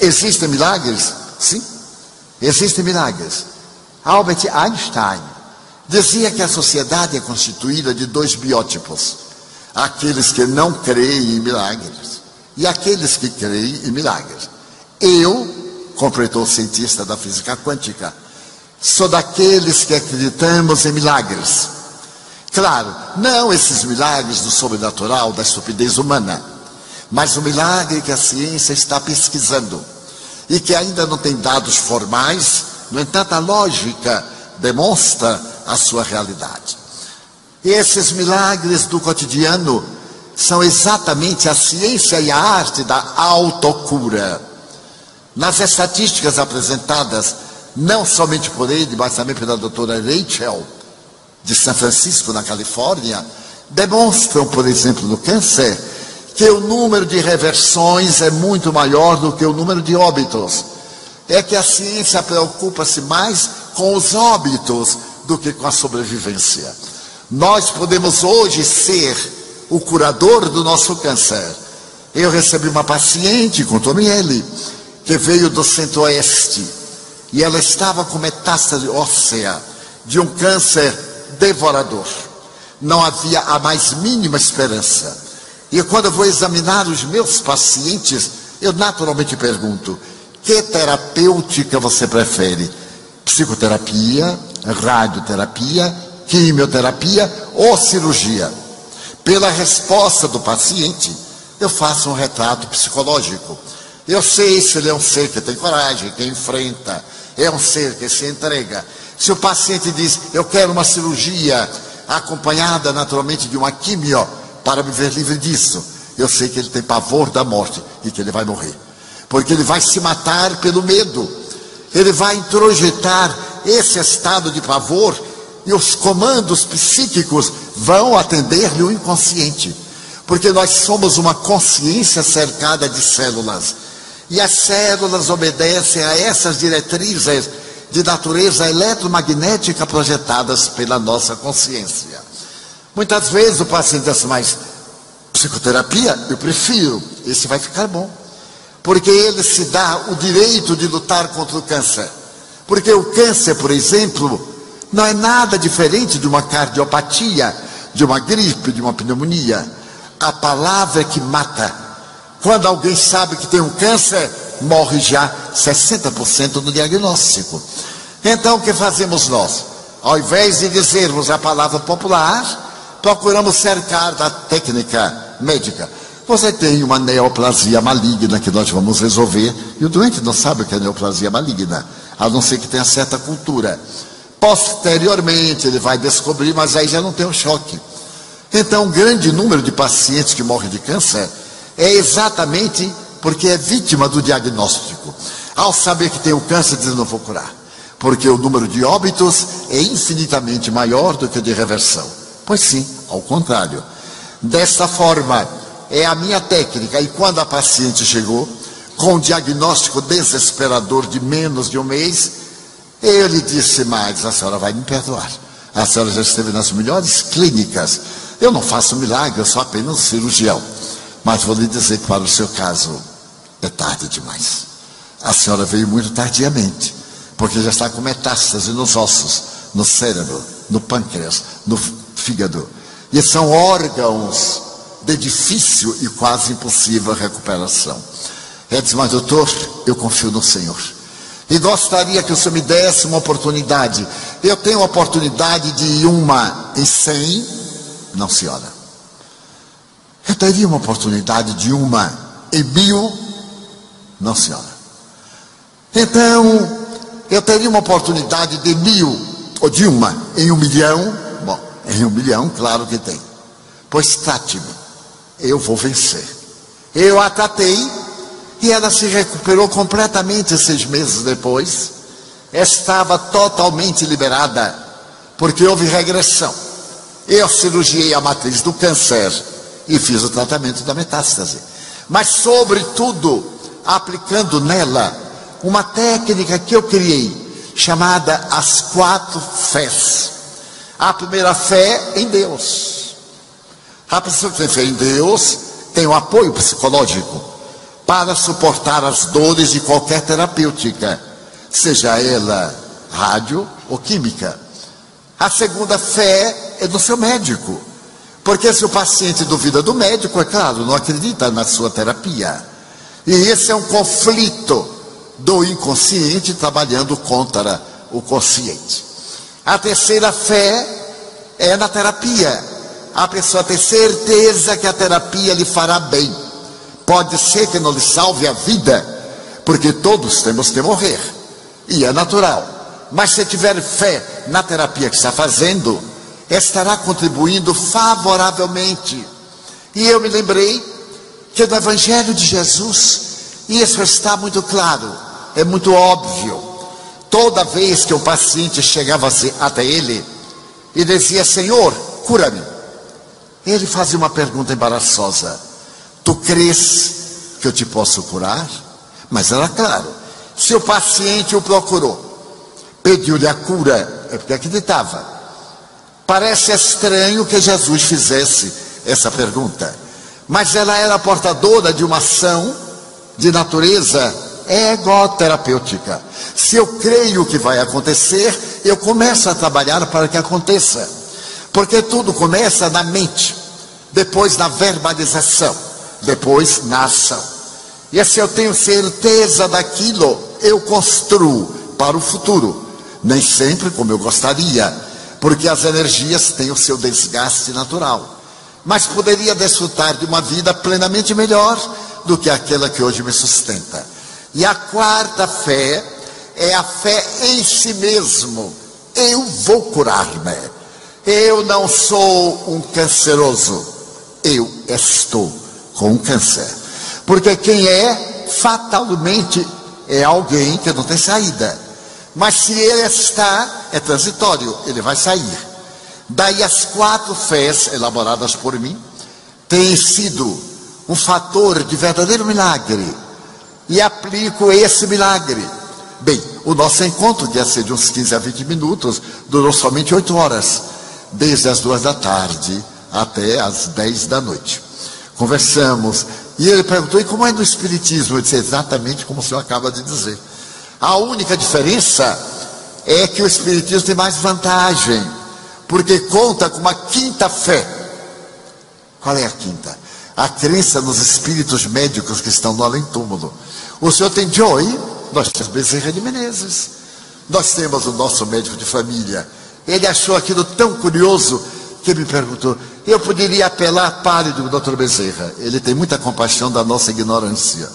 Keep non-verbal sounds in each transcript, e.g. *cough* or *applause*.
Existem milagres? Sim, existem milagres. Albert Einstein dizia que a sociedade é constituída de dois biótipos: aqueles que não creem em milagres e aqueles que creem em milagres. Eu, completou o cientista da física quântica, sou daqueles que acreditamos em milagres. Claro, não esses milagres do sobrenatural, da estupidez humana, mas o milagre que a ciência está pesquisando e que ainda não tem dados formais, no entanto, a lógica demonstra a sua realidade. E esses milagres do cotidiano são exatamente a ciência e a arte da autocura. Nas estatísticas apresentadas, não somente por ele, mas também pela doutora Rachel, de São Francisco, na Califórnia, demonstram, por exemplo, no câncer, que o número de reversões é muito maior do que o número de óbitos. É que a ciência preocupa-se mais com os óbitos do que com a sobrevivência. Nós podemos hoje ser o curador do nosso câncer. Eu recebi uma paciente, contou-me ele, que veio do centro-oeste e ela estava com metástase óssea de um câncer devorador. Não havia a mais mínima esperança. E quando eu vou examinar os meus pacientes, eu naturalmente pergunto: que terapêutica você prefere? Psicoterapia, radioterapia, quimioterapia ou cirurgia? Pela resposta do paciente, eu faço um retrato psicológico. Eu sei se ele é um ser que tem coragem, que enfrenta, é um ser que se entrega. Se o paciente diz, eu quero uma cirurgia acompanhada naturalmente de uma quimio, para me ver livre disso. Eu sei que ele tem pavor da morte e que ele vai morrer. Porque ele vai se matar pelo medo. Ele vai introjetar esse estado de pavor e os comandos psíquicos vão atender-lhe o inconsciente. Porque nós somos uma consciência cercada de células. E as células obedecem a essas diretrizes de natureza eletromagnética projetadas pela nossa consciência. Muitas vezes o paciente diz assim, mas psicoterapia, eu prefiro, esse vai ficar bom. Porque ele se dá o direito de lutar contra o câncer. Porque o câncer, por exemplo, não é nada diferente de uma cardiopatia, de uma gripe, de uma pneumonia. A palavra é que mata. Quando alguém sabe que tem um câncer, morre já 60% no diagnóstico. Então o que fazemos nós? Ao invés de dizermos a palavra popular, procuramos cercar da técnica médica. Você tem uma neoplasia maligna que nós vamos resolver, e o doente não sabe o que é neoplasia maligna, a não ser que tenha certa cultura. Posteriormente ele vai descobrir, mas aí já não tem o um choque. Então, um grande número de pacientes que morrem de câncer é exatamente porque é vítima do diagnóstico. Ao saber que tem o câncer, diz: não vou curar. Porque o número de óbitos é infinitamente maior do que o de reversão. Pois sim, ao contrário. Desta forma, é a minha técnica. E quando a paciente chegou, com um diagnóstico desesperador de menos de um mês, eu lhe disse mais: a senhora vai me perdoar. A senhora já esteve nas melhores clínicas. Eu não faço milagre, eu sou apenas cirurgião. Mas vou lhe dizer que para o seu caso é tarde demais. A senhora veio muito tardiamente, porque já está com metástase nos ossos, no cérebro, no pâncreas, no fígado. E são órgãos de difícil e quase impossível recuperação. Ele disse, mas doutor, eu confio no Senhor. E gostaria que o Senhor me desse uma oportunidade. Eu tenho a oportunidade de uma em cem, não senhora. Eu teria uma oportunidade de uma em mil, não senhora. Então, eu teria uma oportunidade de mil, ou de uma em um milhão, em um milhão, claro que tem. Pois trate-me, eu vou vencer. Eu a tratei e ela se recuperou completamente seis meses depois. Estava totalmente liberada, porque houve regressão. Eu cirurgiei a matriz do câncer e fiz o tratamento da metástase. Mas, sobretudo, aplicando nela uma técnica que eu criei, chamada as quatro fés. A primeira fé em Deus. A pessoa que tem fé em Deus tem um apoio psicológico. para suportar as dores de qualquer terapêutica, seja ela rádio ou química. A segunda fé é do seu médico. Porque se o paciente duvida do médico, é claro, não acredita na sua terapia. E esse é um conflito do inconsciente trabalhando contra o consciente. A terceira fé é na terapia. A pessoa tem certeza que a terapia lhe fará bem. Pode ser que não lhe salve a vida, porque todos temos que morrer. E é natural. Mas se tiver fé na terapia que está fazendo, estará contribuindo favoravelmente. E eu me lembrei que no Evangelho de Jesus, isso está muito claro, é muito óbvio. Toda vez que o paciente chegava até ele e dizia: Senhor, cura-me, ele fazia uma pergunta embaraçosa: Tu crês que eu te posso curar? Mas era claro, se o paciente o procurou, pediu-lhe a cura, é porque acreditava. Parece estranho que Jesus fizesse essa pergunta, mas ela era portadora de uma ação de natureza egoterapêutica. Se eu creio que vai acontecer, eu começo a trabalhar para que aconteça. Porque tudo começa na mente, depois na verbalização, depois na ação. E se eu tenho certeza daquilo, eu construo para o futuro. Nem sempre como eu gostaria, porque as energias têm o seu desgaste natural. Mas poderia desfrutar de uma vida plenamente melhor do que aquela que hoje me sustenta. E a quarta fé é a fé em si mesmo. Eu vou curar-me. Eu não sou um canceroso. Eu estou com câncer. Porque quem é, fatalmente, é alguém que não tem saída. Mas se ele está, é transitório, ele vai sair. Daí as quatro fés elaboradas por mim têm sido um fator de verdadeiro milagre. E aplico esse milagre. Bem, o nosso encontro, que ia ser de uns 15 a 20 minutos, durou somente 8 horas, desde as duas da tarde até as 10 da noite. Conversamos, e ele perguntou: e como é no Espiritismo? Eu disse: exatamente como o senhor acaba de dizer. A única diferença é que o Espiritismo tem mais vantagem, porque conta com uma quinta fé. Qual é a quinta? a crença nos espíritos médicos que estão no além-túmulo. O senhor tem Joy, nós temos Bezerra de Menezes. Nós temos o nosso médico de família. Ele achou aquilo tão curioso que me perguntou: eu poderia apelar pálido do doutor Bezerra? Ele tem muita compaixão da nossa ignorância.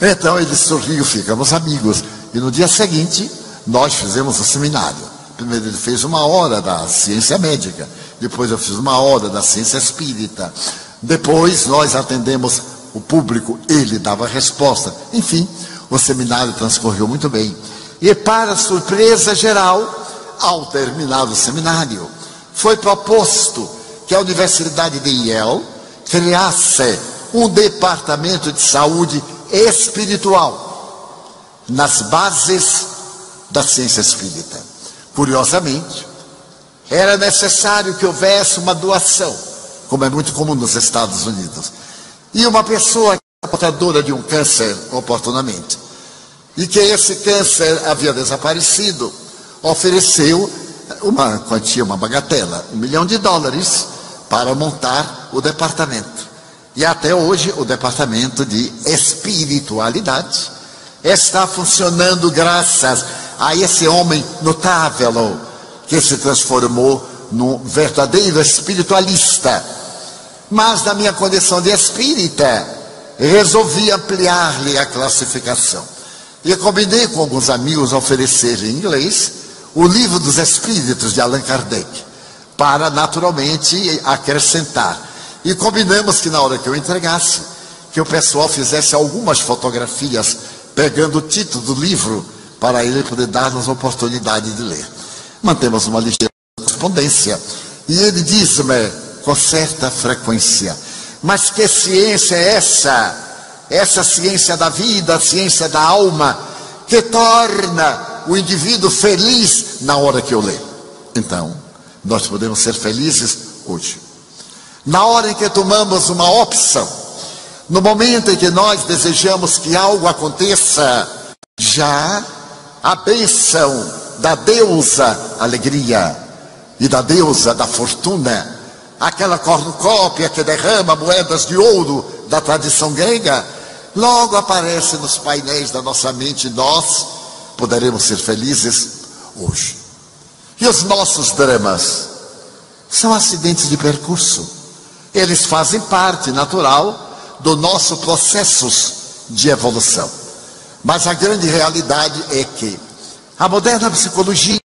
Então ele sorriu, ficamos amigos. E no dia seguinte, nós fizemos o seminário. Primeiro ele fez uma hora da ciência médica, depois eu fiz uma hora da ciência espírita. Depois nós atendemos o público, ele dava resposta. Enfim, o seminário transcorreu muito bem. E para surpresa geral, ao terminar o seminário, foi proposto que a Universidade de Yale criasse um departamento de saúde espiritual nas bases da ciência espírita. Curiosamente, era necessário que houvesse uma doação como é muito comum nos Estados Unidos. E uma pessoa que é portadora de um câncer oportunamente, e que esse câncer havia desaparecido, ofereceu uma quantia, uma bagatela, um milhão de dólares para montar o departamento. E até hoje o departamento de espiritualidade está funcionando graças a esse homem notável que se transformou num verdadeiro espiritualista mas na minha condição de espírita, resolvi ampliar-lhe a classificação. E combinei com alguns amigos oferecer em inglês o livro dos Espíritos de Allan Kardec, para naturalmente acrescentar. E combinamos que na hora que eu entregasse, que o pessoal fizesse algumas fotografias pegando o título do livro para ele poder dar-nos a oportunidade de ler. Mantemos uma ligeira correspondência. E ele disse-me, com certa frequência. Mas que ciência é essa? Essa ciência da vida, a ciência da alma, que torna o indivíduo feliz na hora que eu leio. Então, nós podemos ser felizes hoje. Na hora em que tomamos uma opção, No momento em que nós desejamos que algo aconteça, já a bênção da deusa alegria e da deusa da fortuna, aquela cornucópia que derrama moedas de ouro da tradição grega, logo aparece nos painéis da nossa mente. Nós poderemos ser felizes hoje. E os nossos dramas são acidentes de percurso. Eles fazem parte natural do nosso processos de evolução. Mas a grande realidade é que a moderna psicologia,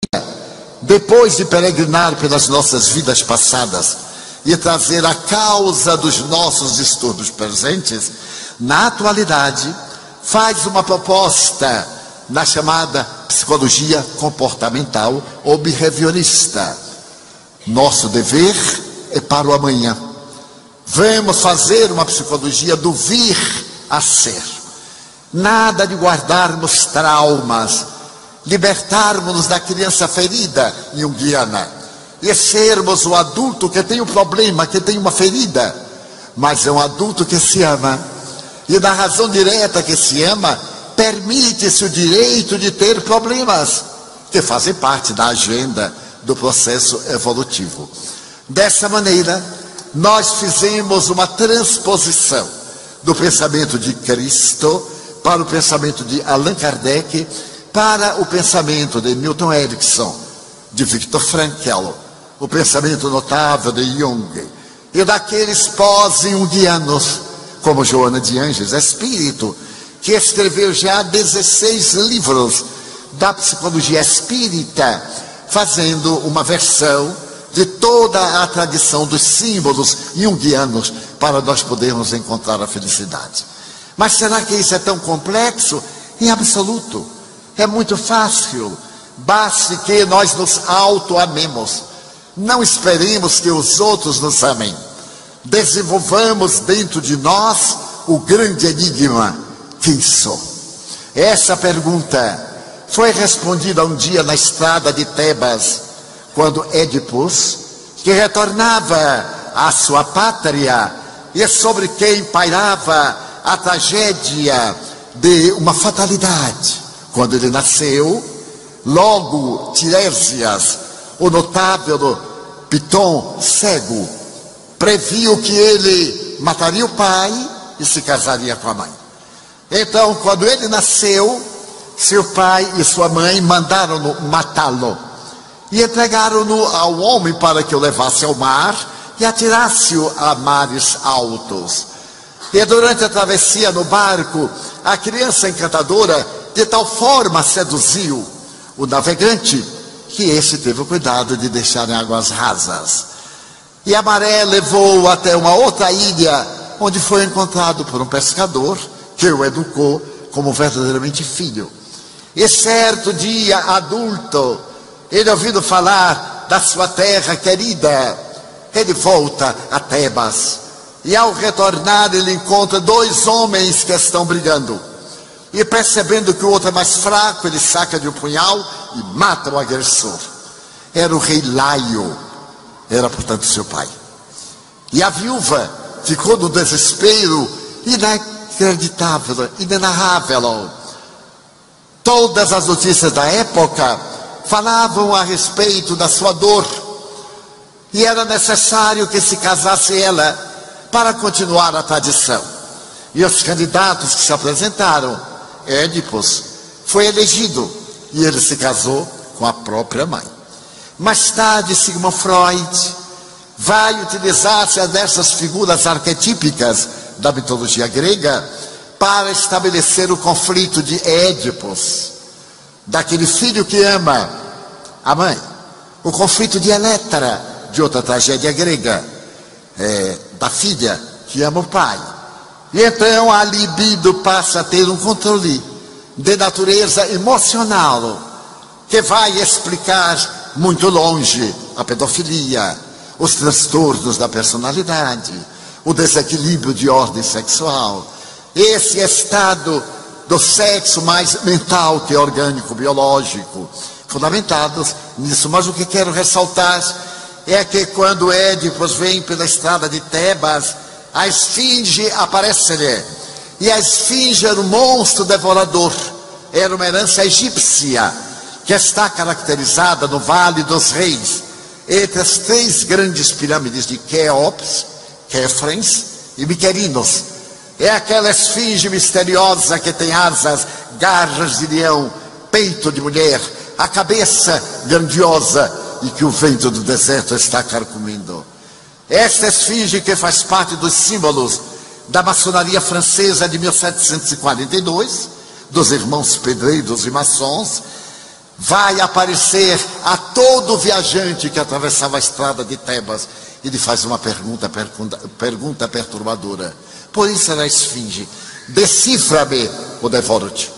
depois de peregrinar pelas nossas vidas passadas e trazer a causa dos nossos distúrbios presentes, na atualidade faz uma proposta na chamada psicologia comportamental ou behaviorista. Nosso dever é para o amanhã. Vamos fazer uma psicologia do vir a ser. Nada de guardarmos traumas, libertarmos-nos da criança ferida junguiana e sermos o adulto que tem um problema, que tem uma ferida, mas é um adulto que se ama. E na razão direta que se ama, permite-se o direito de ter problemas, que fazem parte da agenda do processo evolutivo. Dessa maneira, nós fizemos uma transposição do pensamento de Cristo para o pensamento de Allan Kardec, para o pensamento de Milton Erickson, de Viktor Frankl, o pensamento notável de Jung, e daqueles pós-jungianos, como Joana de Anjos, espírito, que escreveu já 16 livros da psicologia espírita, fazendo uma versão de toda a tradição dos símbolos junguianos para nós podermos encontrar a felicidade. Mas será que isso é tão complexo? Em absoluto. É muito fácil. Baste que nós nos auto-amemos. Não esperemos que os outros nos amem. Desenvolvamos dentro de nós o grande enigma quem sou? Essa pergunta foi respondida um dia na estrada de Tebas, quando Édipus, que retornava à sua pátria e sobre quem pairava a tragédia de uma fatalidade. Quando ele nasceu, logo Tiresias, o notável Piton cego, previu que ele mataria o pai e se casaria com a mãe. Então, quando ele nasceu, seu pai e sua mãe mandaram-no matá-lo e entregaram-no ao homem para que o levasse ao mar e atirasse-o a mares altos. E durante a travessia no barco, a criança encantadora de tal forma seduziu o navegante que esse teve o cuidado de deixar em águas rasas. E a maré levou-o até uma outra ilha, onde foi encontrado por um pescador que o educou como verdadeiramente filho. E certo dia, adulto, ele ouvindo falar da sua terra querida, ele volta a Tebas. E ao retornar, ele encontra dois homens que estão brigando. E percebendo que o outro é mais fraco, ele saca de um punhal e mata o agressor. Era o rei Laio, era portanto seu pai. E a viúva ficou no desespero na inacreditável, inenarrável. Todas as notícias da época falavam a respeito da sua dor. E era necessário que se casasse ela para continuar a tradição. E os candidatos que se apresentaram, Édipus, foi elegido e ele se casou com a própria mãe. Mais tarde, Sigmund Freud vai utilizar-se dessas figuras arquetípicas da mitologia grega para estabelecer o conflito de Édipos, daquele filho que ama a mãe, o conflito de Eletra, de outra tragédia grega, é, da filha que ama o pai. E então a libido passa a ter um controle de natureza emocional que vai explicar muito longe a pedofilia, os transtornos da personalidade, o desequilíbrio de ordem sexual, esse estado do sexo mais mental que orgânico, biológico, fundamentados nisso. Mas o que quero ressaltar é que quando Édipus vem pela estrada de Tebas, a esfinge aparece-lhe. E a esfinge era um monstro devorador, era uma herança egípcia, que está caracterizada no Vale dos Reis, entre as três grandes pirâmides de Queops, Quefrens e Miquerinos. É aquela esfinge misteriosa que tem asas, garras de leão, peito de mulher, a cabeça grandiosa e que o vento do deserto está carcomindo. Esta esfinge que faz parte dos símbolos da maçonaria francesa de 1742, dos irmãos pedreiros e maçons, vai aparecer a todo viajante que atravessava a estrada de Tebas e lhe faz uma pergunta, pergunta, pergunta perturbadora. Por isso era a esfinge. Decifra-me, o devoro-te.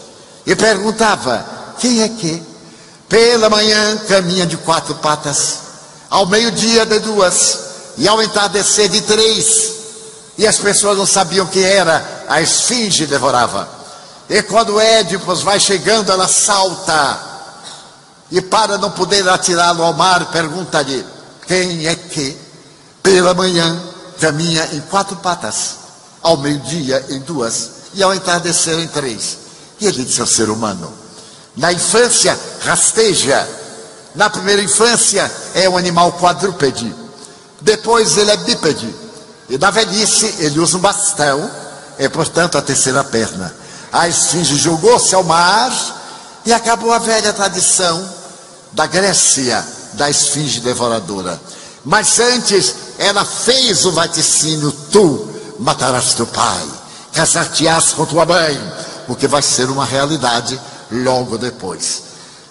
E perguntava: quem é que? Pela manhã caminha de quatro patas, ao meio-dia de duas, e ao entardecer de três. E as pessoas não sabiam quem era, a esfinge devorava. E quando Édipus vai chegando, ela salta. E para não poder atirá-lo ao mar, pergunta-lhe: quem é que? Pela manhã caminha em quatro patas, ao meio-dia em duas, e ao entardecer em três. E ele disse ao ser humano: na infância, rasteja. Na primeira infância, é um animal quadrúpede. Depois, ele é bípede. E na velhice, ele usa um bastão. É, portanto, a terceira perna. A esfinge jogou-se ao mar e acabou a velha tradição da Grécia, da esfinge devoradora. Mas antes, ela fez o vaticínio: tu matarás teu pai, casar-te-ás com tua mãe, o que vai ser uma realidade logo depois.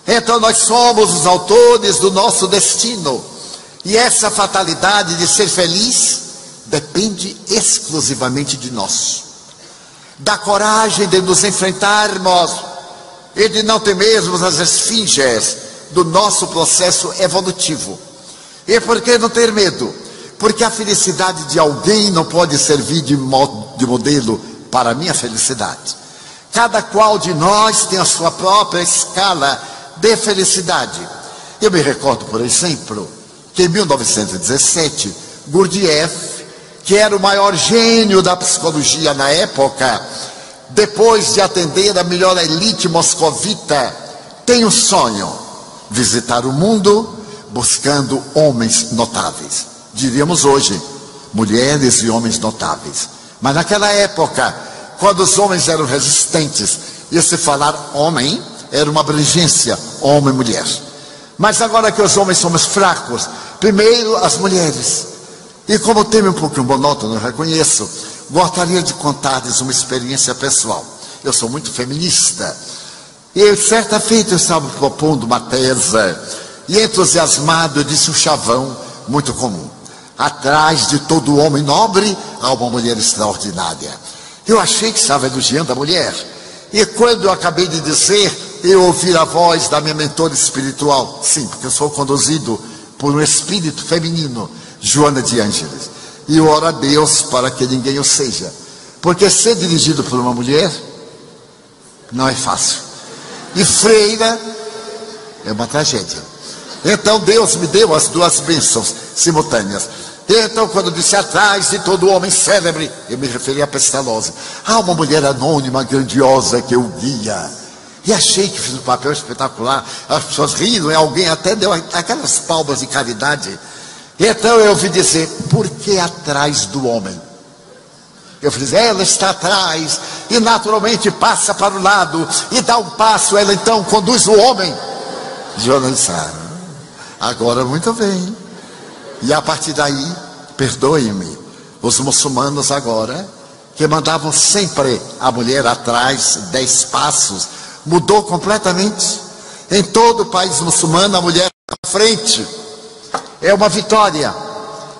Então nós somos os autores do nosso destino. E essa fatalidade de ser feliz depende exclusivamente de nós. Da coragem de nos enfrentarmos e de não temermos as esfinges do nosso processo evolutivo. E por que não ter medo? Porque a felicidade de alguém não pode servir de, modelo para a minha felicidade. Cada qual de nós tem a sua própria escala de felicidade. Eu me recordo, por exemplo, que em 1917, Gurdjieff, que era o maior gênio da psicologia na época, depois de atender a melhor elite moscovita, tem um sonho: visitar o mundo buscando homens notáveis. Diríamos hoje, mulheres e homens notáveis. Mas naquela época, quando os homens eram resistentes, e se falar homem era uma abrangência, homem e mulher. Mas agora que os homens somos fracos, primeiro as mulheres. E como o tema é um pouquinho monótono, eu reconheço, gostaria de contar-lhes uma experiência pessoal. Eu sou muito feminista. E certa feita eu estava propondo uma tese, e entusiasmado eu disse um chavão muito comum. Atrás de todo homem nobre há uma mulher extraordinária. Eu achei que estava elogiando a mulher. E quando eu acabei de dizer, eu ouvi a voz da minha mentora espiritual. Sim, porque eu sou conduzido por um espírito feminino, Joana de Ângeles. E eu oro a Deus para que ninguém o seja. Porque ser dirigido por uma mulher não é fácil. E freira é uma tragédia. Então Deus me deu as duas bênçãos simultâneas. Então, quando disse atrás de todo homem célebre, eu me referi à pestalose. Há uma mulher anônima, grandiosa, que eu guia. E achei que fiz um papel espetacular. As pessoas riram, e alguém até deu aquelas palmas de caridade. Então eu ouvi dizer, por que atrás do homem? Eu fiz, ela está atrás, e naturalmente passa para o lado, e dá um passo, ela então conduz o homem. Jonas agora muito bem. E a partir daí, perdoe-me, os muçulmanos agora, que mandavam sempre a mulher atrás, dez passos, mudou completamente. Em todo o país muçulmano, a mulher à frente. É uma vitória.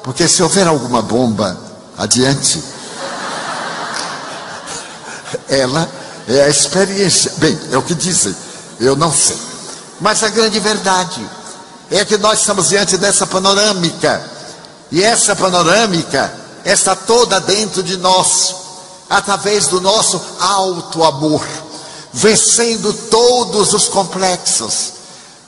Porque se houver alguma bomba adiante, *laughs* ela é a experiência. Bem, é o que dizem, eu não sei. Mas a grande verdade é que nós estamos diante dessa panorâmica. E essa panorâmica está toda dentro de nós, através do nosso alto amor, vencendo todos os complexos,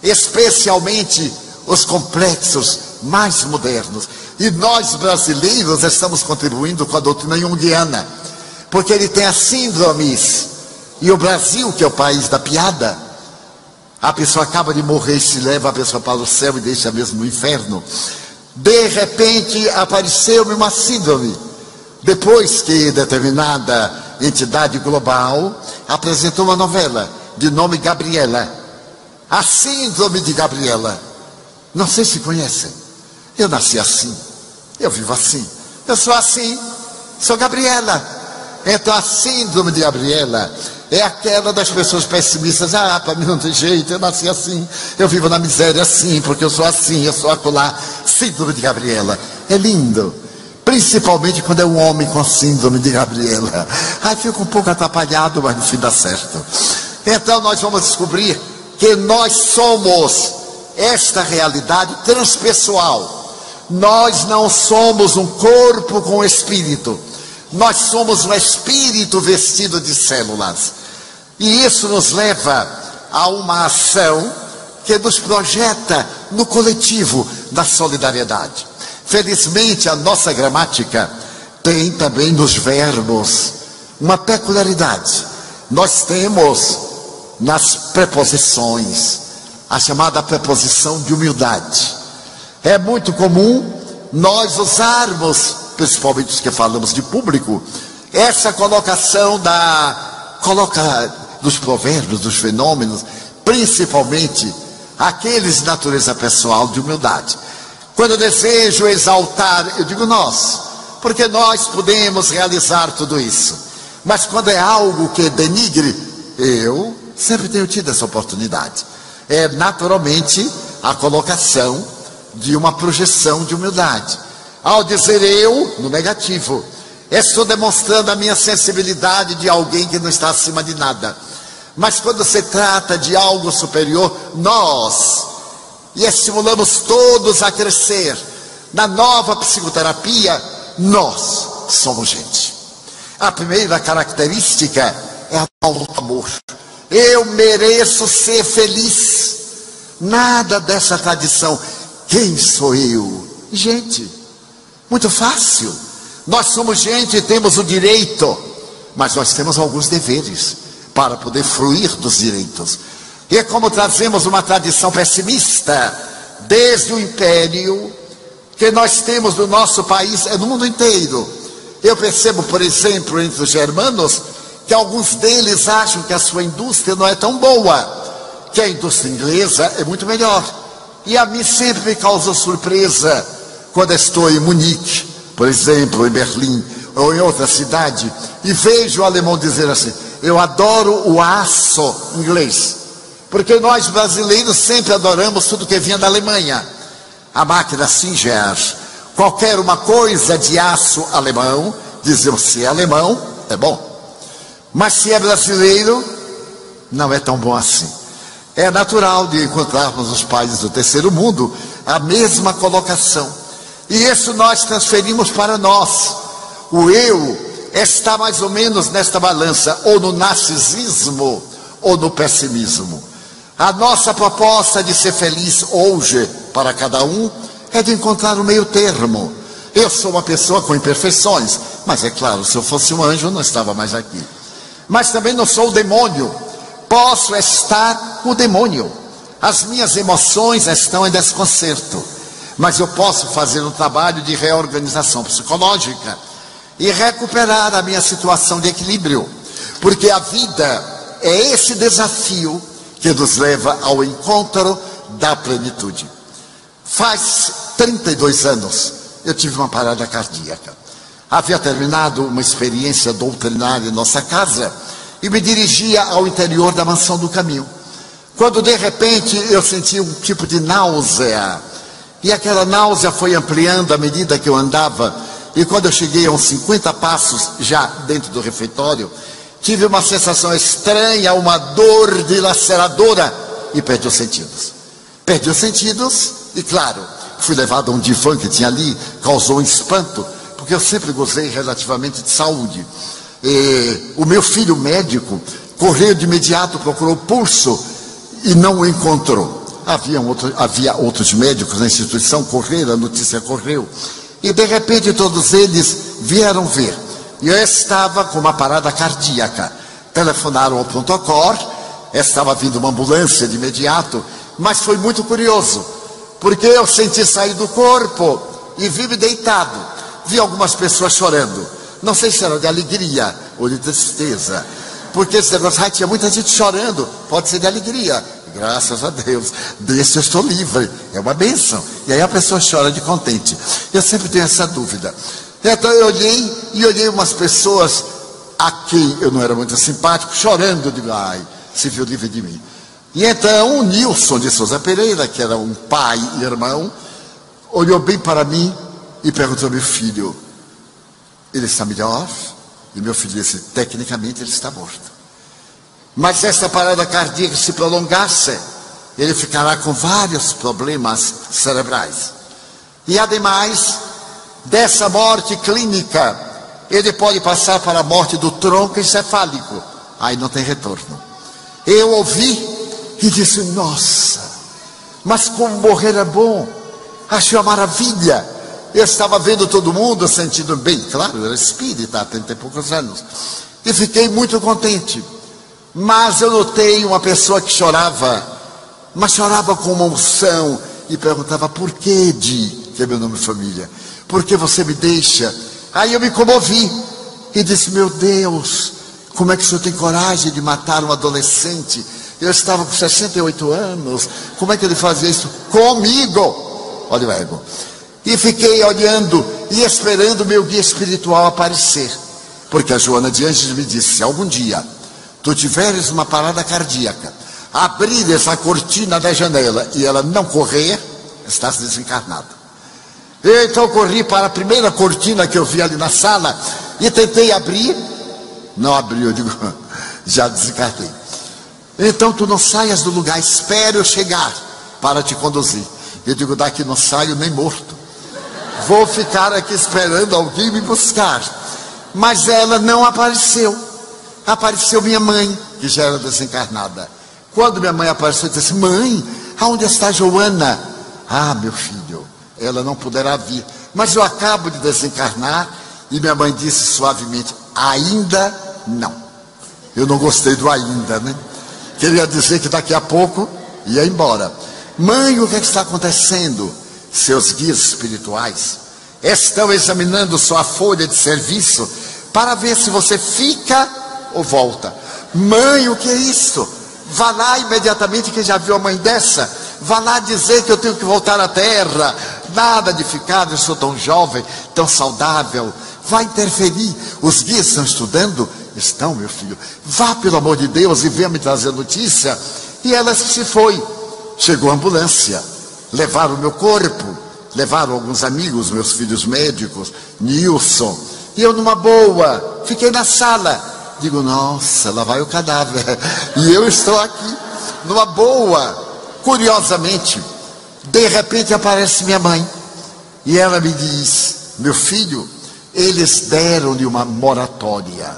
especialmente os complexos mais modernos. E nós brasileiros estamos contribuindo com a doutrina junguiana, porque ele tem as síndromes. E o Brasil, que é o país da piada, a pessoa acaba de morrer, se leva a pessoa para o céu e deixa mesmo no inferno. De repente apareceu-me uma síndrome. Depois que determinada entidade global apresentou uma novela de nome Gabriela. A síndrome de Gabriela. Não sei se conhecem. Eu nasci assim. Eu vivo assim. Eu sou assim. Sou Gabriela. Então a síndrome de Gabriela é aquela das pessoas pessimistas. Ah, para mim não tem jeito, eu nasci assim. Eu vivo na miséria assim, porque eu sou assim, eu sou acolá. Síndrome de Gabriela. É lindo. Principalmente quando é um homem com síndrome de Gabriela. Aí fica um pouco atrapalhado, mas no fim dá certo. Então nós vamos descobrir que nós somos esta realidade transpessoal. Nós não somos um corpo com espírito. Nós somos um espírito vestido de células. E isso nos leva a uma ação que nos projeta no coletivo da solidariedade. Felizmente, a nossa gramática tem também nos verbos uma peculiaridade. Nós temos nas preposições a chamada preposição de humildade. É muito comum nós usarmos, principalmente os que falamos de público, essa colocação da coloca dos provérbios, dos fenômenos, principalmente aqueles de natureza pessoal de humildade. Quando desejo exaltar, eu digo nós, porque nós podemos realizar tudo isso. Mas quando é algo que denigre, eu sempre tenho tido essa oportunidade. É naturalmente a colocação de uma projeção de humildade. Ao dizer eu, no negativo, estou demonstrando a minha sensibilidade de alguém que não está acima de nada. Mas quando se trata de algo superior, nós, e estimulamos todos a crescer, na nova psicoterapia, nós somos gente. A primeira característica é a amor. Eu mereço ser feliz. Nada dessa tradição. Quem sou eu? Gente. Muito fácil. Nós somos gente e temos o direito, mas nós temos alguns deveres para poder fruir dos direitos. E é como trazemos uma tradição pessimista desde o império que nós temos no nosso país, é no mundo inteiro. Eu percebo, por exemplo, entre os germanos, que alguns deles acham que a sua indústria não é tão boa, que a indústria inglesa é muito melhor. E a mim sempre me causa surpresa quando estou em Munique, por exemplo, em Berlim ou em outra cidade, e vejo o alemão dizer assim: Eu adoro o aço inglês, porque nós brasileiros sempre adoramos tudo que vinha da Alemanha. A máquina Singer, qualquer uma coisa de aço alemão, dizemos se é alemão, é bom. Mas se é brasileiro, não é tão bom assim. É natural de encontrarmos os países do terceiro mundo a mesma colocação. E isso nós transferimos para nós. O eu está mais ou menos nesta balança, ou no narcisismo ou no pessimismo. A nossa proposta de ser feliz hoje para cada um é de encontrar o meio termo. Eu sou uma pessoa com imperfeições, mas é claro, se eu fosse um anjo, eu não estava mais aqui mas também não sou o demônio. Posso estar o demônio. As minhas emoções estão em desconcerto, mas eu posso fazer um trabalho de reorganização psicológica e recuperar a minha situação de equilíbrio, porque a vida é esse desafio que nos leva ao encontro da plenitude. Faz 32 anos eu tive uma parada cardíaca. Havia terminado uma experiência doutrinária em nossa casa e me dirigia ao interior da mansão do caminho. Quando de repente eu senti um tipo de náusea, e aquela náusea foi ampliando à medida que eu andava, e quando eu cheguei a uns 50 passos já dentro do refeitório, tive uma sensação estranha, uma dor dilaceradora e perdi os sentidos. Perdi os sentidos e, claro, fui levado a um divã que tinha ali, causou um espanto porque eu sempre gozei relativamente de saúde. E, o meu filho médico correu de imediato, procurou pulso e não o encontrou. Havia, outro, havia outros médicos na instituição, correram, a notícia correu. E de repente todos eles vieram ver. E eu estava com uma parada cardíaca. Telefonaram ao Pontocor, estava vindo uma ambulância de imediato, mas foi muito curioso, porque eu senti sair do corpo e vi me deitado. Vi algumas pessoas chorando. Não sei se era de alegria ou de tristeza. Porque esse negócio, ai, tinha muita gente chorando, pode ser de alegria. Graças a Deus, desse eu estou livre, é uma bênção. E aí a pessoa chora de contente. Eu sempre tenho essa dúvida. Então eu olhei e olhei umas pessoas a quem eu não era muito simpático, chorando, digo, ai, se viu livre de mim. E então o Nilson de Souza Pereira, que era um pai e irmão, olhou bem para mim e perguntou ao meu filho: ele está melhor? E meu filho disse: tecnicamente ele está morto. Mas se esta parada cardíaca se prolongasse, ele ficará com vários problemas cerebrais. E ademais dessa morte clínica, ele pode passar para a morte do tronco encefálico. Aí não tem retorno. Eu ouvi e disse: Nossa, mas como morrer é bom. Achei uma maravilha. Eu estava vendo todo mundo, sentindo bem, claro, eu era espírita há 30 e poucos anos. E fiquei muito contente. Mas eu notei uma pessoa que chorava, mas chorava com uma unção e perguntava: Por que, Di, que é meu nome de família? Por que você me deixa? Aí eu me comovi e disse: Meu Deus, como é que o senhor tem coragem de matar um adolescente? Eu estava com 68 anos, como é que ele fazia isso comigo? Olha o ego. E fiquei olhando e esperando meu guia espiritual aparecer. Porque a Joana de Anjos me disse: se algum dia tu tiveres uma parada cardíaca, abrir essa cortina da janela e ela não correr, estás desencarnado. Então corri para a primeira cortina que eu vi ali na sala e tentei abrir. Não abriu, eu digo, *laughs* já desencarnei. Então tu não saias do lugar, espere eu chegar para te conduzir. Eu digo, daqui não saio nem morto. Vou ficar aqui esperando alguém me buscar. Mas ela não apareceu. Apareceu minha mãe, que já era desencarnada. Quando minha mãe apareceu, eu disse: Mãe, aonde está Joana? Ah, meu filho, ela não poderá vir. Mas eu acabo de desencarnar. E minha mãe disse suavemente: Ainda não. Eu não gostei do ainda, né? Queria dizer que daqui a pouco ia embora. Mãe, o que, é que está acontecendo? Seus guias espirituais estão examinando sua folha de serviço para ver se você fica ou volta. Mãe, o que é isso? Vá lá imediatamente que já viu a mãe dessa. Vá lá dizer que eu tenho que voltar à terra. Nada de ficar, eu sou tão jovem, tão saudável. Vai interferir. Os guias estão estudando? Estão, meu filho. Vá, pelo amor de Deus, e venha me trazer notícia. E ela se foi. Chegou a ambulância. Levaram o meu corpo. Levaram alguns amigos, meus filhos médicos, Nilson. E eu, numa boa, fiquei na sala. Digo, nossa, lá vai o cadáver. *laughs* E eu estou aqui, numa boa. Curiosamente, de repente aparece minha mãe. E ela me diz: Meu filho, eles deram-lhe uma moratória.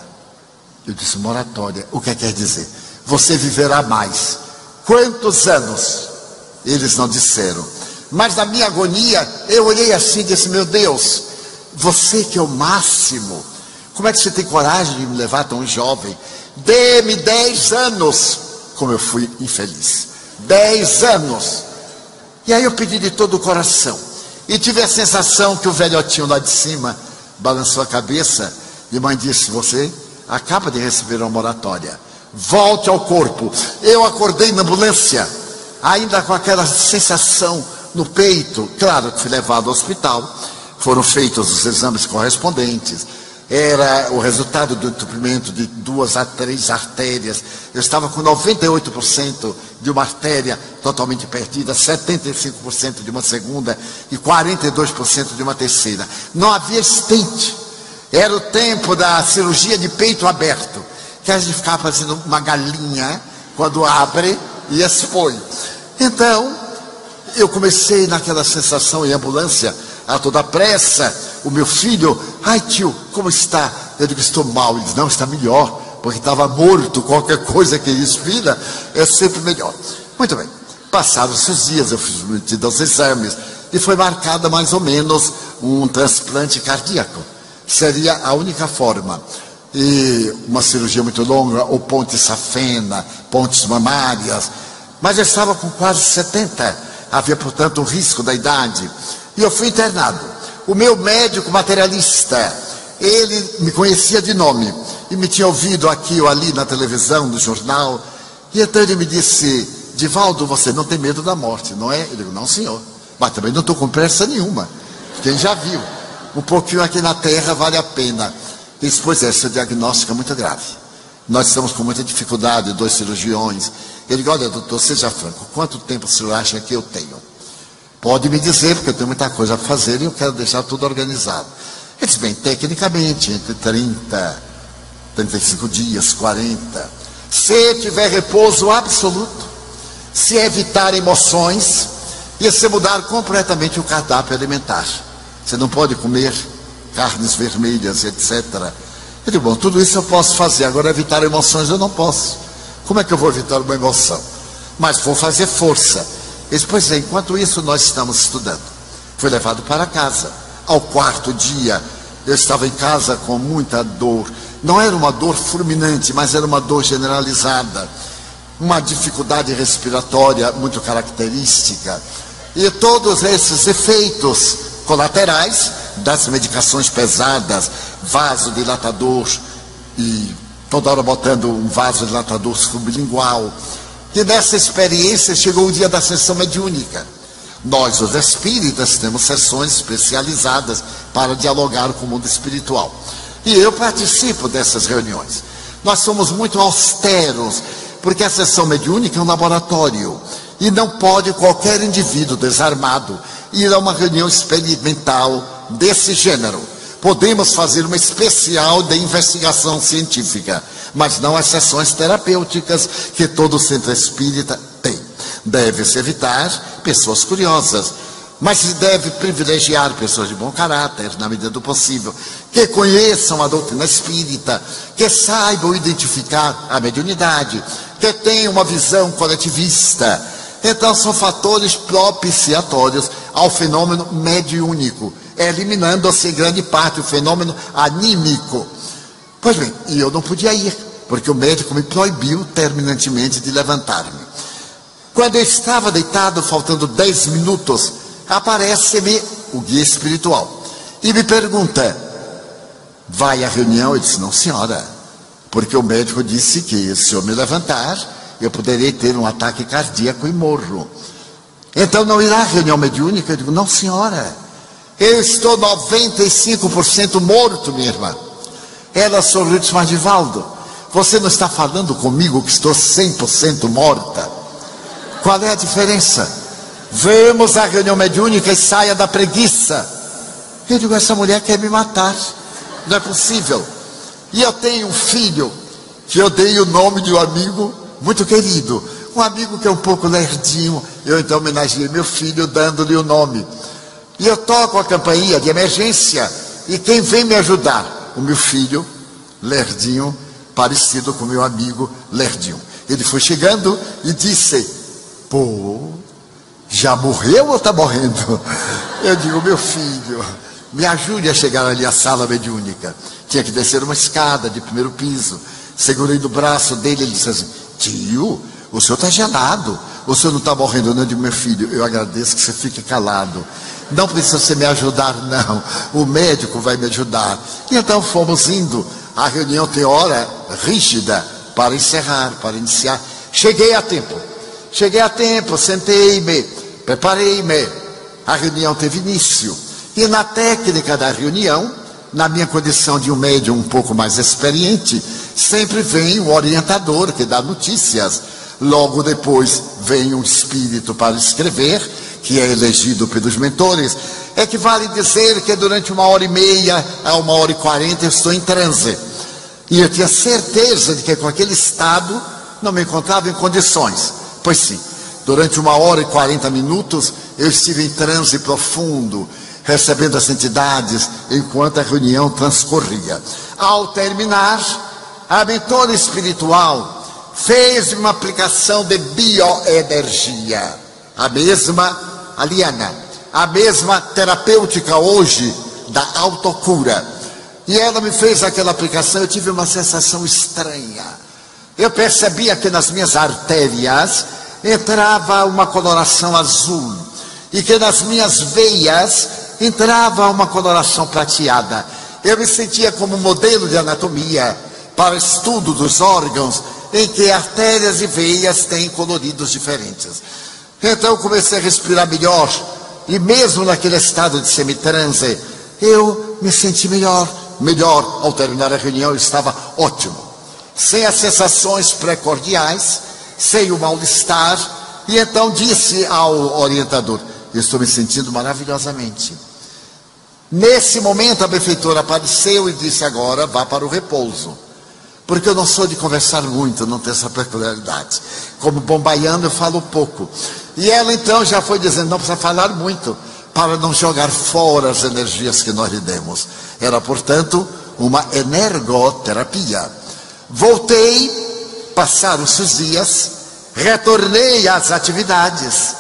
Eu disse: Moratória, o que quer dizer? Você viverá mais. Quantos anos? Eles não disseram. Mas na minha agonia, eu olhei assim e disse: Meu Deus, você que é o máximo, como é que você tem coragem de me levar tão jovem? Dê-me dez anos, como eu fui infeliz. Dez anos. E aí eu pedi de todo o coração. E tive a sensação que o velhotinho lá de cima balançou a cabeça e mãe disse: Você acaba de receber uma moratória. Volte ao corpo. Eu acordei na ambulância, ainda com aquela sensação no peito. Claro que fui levado ao hospital. Foram feitos os exames correspondentes era o resultado do entupimento de duas a três artérias. Eu estava com 98% de uma artéria totalmente perdida, 75% de uma segunda e 42% de uma terceira. Não havia estente. Era o tempo da cirurgia de peito aberto, que a gente ficava fazendo uma galinha quando abre e expõe. Então, eu comecei naquela sensação em ambulância, a toda pressa, o meu filho, ai tio, como está? Eu digo, estou mal. Ele diz, não, está melhor, porque estava morto, qualquer coisa que inspira é sempre melhor. Muito bem, passados esses dias, eu fiz aos exames, e foi marcada mais ou menos um transplante cardíaco. Seria a única forma. E uma cirurgia muito longa, ou ponte safena, pontes mamárias. Mas eu estava com quase 70. Havia, portanto, um risco da idade. E eu fui internado. O meu médico materialista, ele me conhecia de nome e me tinha ouvido aqui ou ali na televisão, no jornal. E então ele me disse: Divaldo, você não tem medo da morte, não é? Eu digo: Não, senhor. Mas também não estou com pressa nenhuma. Quem já viu? Um pouquinho aqui na terra vale a pena. Disse, pois é, seu diagnóstico é muito grave. Nós estamos com muita dificuldade, dois cirurgiões. Ele digo, olha, doutor, seja franco, quanto tempo o senhor acha que eu tenho? Pode me dizer, porque eu tenho muita coisa a fazer e eu quero deixar tudo organizado. Ele disse, bem, tecnicamente, entre 30, 35 dias, 40. Se tiver repouso absoluto, se evitar emoções, e se mudar completamente o cardápio alimentar. Você não pode comer carnes vermelhas, etc. Eu digo, bom, tudo isso eu posso fazer, agora evitar emoções eu não posso. Como é que eu vou evitar uma emoção? Mas vou fazer força. Ele disse, pois é, enquanto isso nós estamos estudando. Fui levado para casa. Ao quarto dia, eu estava em casa com muita dor. Não era uma dor fulminante, mas era uma dor generalizada. Uma dificuldade respiratória muito característica. E todos esses efeitos colaterais das medicações pesadas, vasodilatador e toda hora botando um vasodilatador sublingual. E nessa experiência chegou o dia da sessão mediúnica. Nós, os espíritas, temos sessões especializadas para dialogar com o mundo espiritual. E eu participo dessas reuniões. Nós somos muito austeros, porque a sessão mediúnica é um laboratório. E não pode qualquer indivíduo desarmado ir a uma reunião experimental desse gênero. Podemos fazer uma especial de investigação científica, mas não as sessões terapêuticas que todo centro espírita tem. Deve-se evitar pessoas curiosas, mas se deve privilegiar pessoas de bom caráter, na medida do possível, que conheçam a doutrina espírita, que saibam identificar a mediunidade, que tenham uma visão coletivista. Então, são fatores propiciatórios ao fenômeno mediúnico eliminando-se grande parte o fenômeno anímico. Pois bem, e eu não podia ir, porque o médico me proibiu terminantemente de levantar-me. Quando eu estava deitado, faltando dez minutos, aparece-me o guia espiritual e me pergunta: vai à reunião? Eu disse: não, senhora, porque o médico disse que se eu me levantar, eu poderei ter um ataque cardíaco e morro. Então não irá à reunião mediúnica? Eu digo: não, senhora. Eu estou 95% morto, minha irmã. Ela sorriu e disse, mas Divaldo, você não está falando comigo que estou 100% morta? Qual é a diferença? Vamos à reunião mediúnica e saia da preguiça. Eu digo, essa mulher quer me matar. Não é possível. E eu tenho um filho que eu dei o nome de um amigo muito querido. Um amigo que é um pouco lerdinho. Eu então homenageei meu filho dando-lhe o nome. E eu toco a campainha de emergência. E quem vem me ajudar? O meu filho, Lerdinho, parecido com meu amigo Lerdinho. Ele foi chegando e disse: Pô, já morreu ou está morrendo? Eu digo: Meu filho, me ajude a chegar ali à sala mediúnica. Tinha que descer uma escada de primeiro piso. Segurei no braço dele, ele disse assim: Tio, o senhor está gelado. O senhor não está morrendo, não? Eu digo: Meu filho, eu agradeço que você fique calado. Não precisa você me ajudar, não. O médico vai me ajudar. E então fomos indo. A reunião tem hora rígida para encerrar, para iniciar. Cheguei a tempo. Cheguei a tempo, sentei-me, preparei-me. A reunião teve início. E na técnica da reunião, na minha condição de um médium um pouco mais experiente, sempre vem o orientador que dá notícias. Logo depois vem um espírito para escrever que é elegido pelos mentores, é que vale dizer que durante uma hora e meia a uma hora e quarenta eu estou em transe. E eu tinha certeza de que com aquele estado não me encontrava em condições. Pois sim, durante uma hora e quarenta minutos eu estive em transe profundo, recebendo as entidades enquanto a reunião transcorria. Ao terminar, a mentora espiritual fez uma aplicação de bioenergia, a mesma a liana, a mesma terapêutica hoje da autocura. E ela me fez aquela aplicação, eu tive uma sensação estranha. Eu percebia que nas minhas artérias entrava uma coloração azul e que nas minhas veias entrava uma coloração prateada. Eu me sentia como modelo de anatomia para estudo dos órgãos em que artérias e veias têm coloridos diferentes. Então eu comecei a respirar melhor e mesmo naquele estado de semitranse, eu me senti melhor, melhor. Ao terminar a reunião eu estava ótimo, sem as sensações pré-cordiais, sem o mal-estar, e então disse ao orientador: estou me sentindo maravilhosamente. Nesse momento a benfeitora apareceu e disse: Agora vá para o repouso. Porque eu não sou de conversar muito, não tenho essa peculiaridade. Como bom baiano, eu falo pouco. E ela então já foi dizendo: não precisa falar muito, para não jogar fora as energias que nós lhe demos. Era, portanto, uma energoterapia. Voltei, passaram-se os dias, retornei às atividades.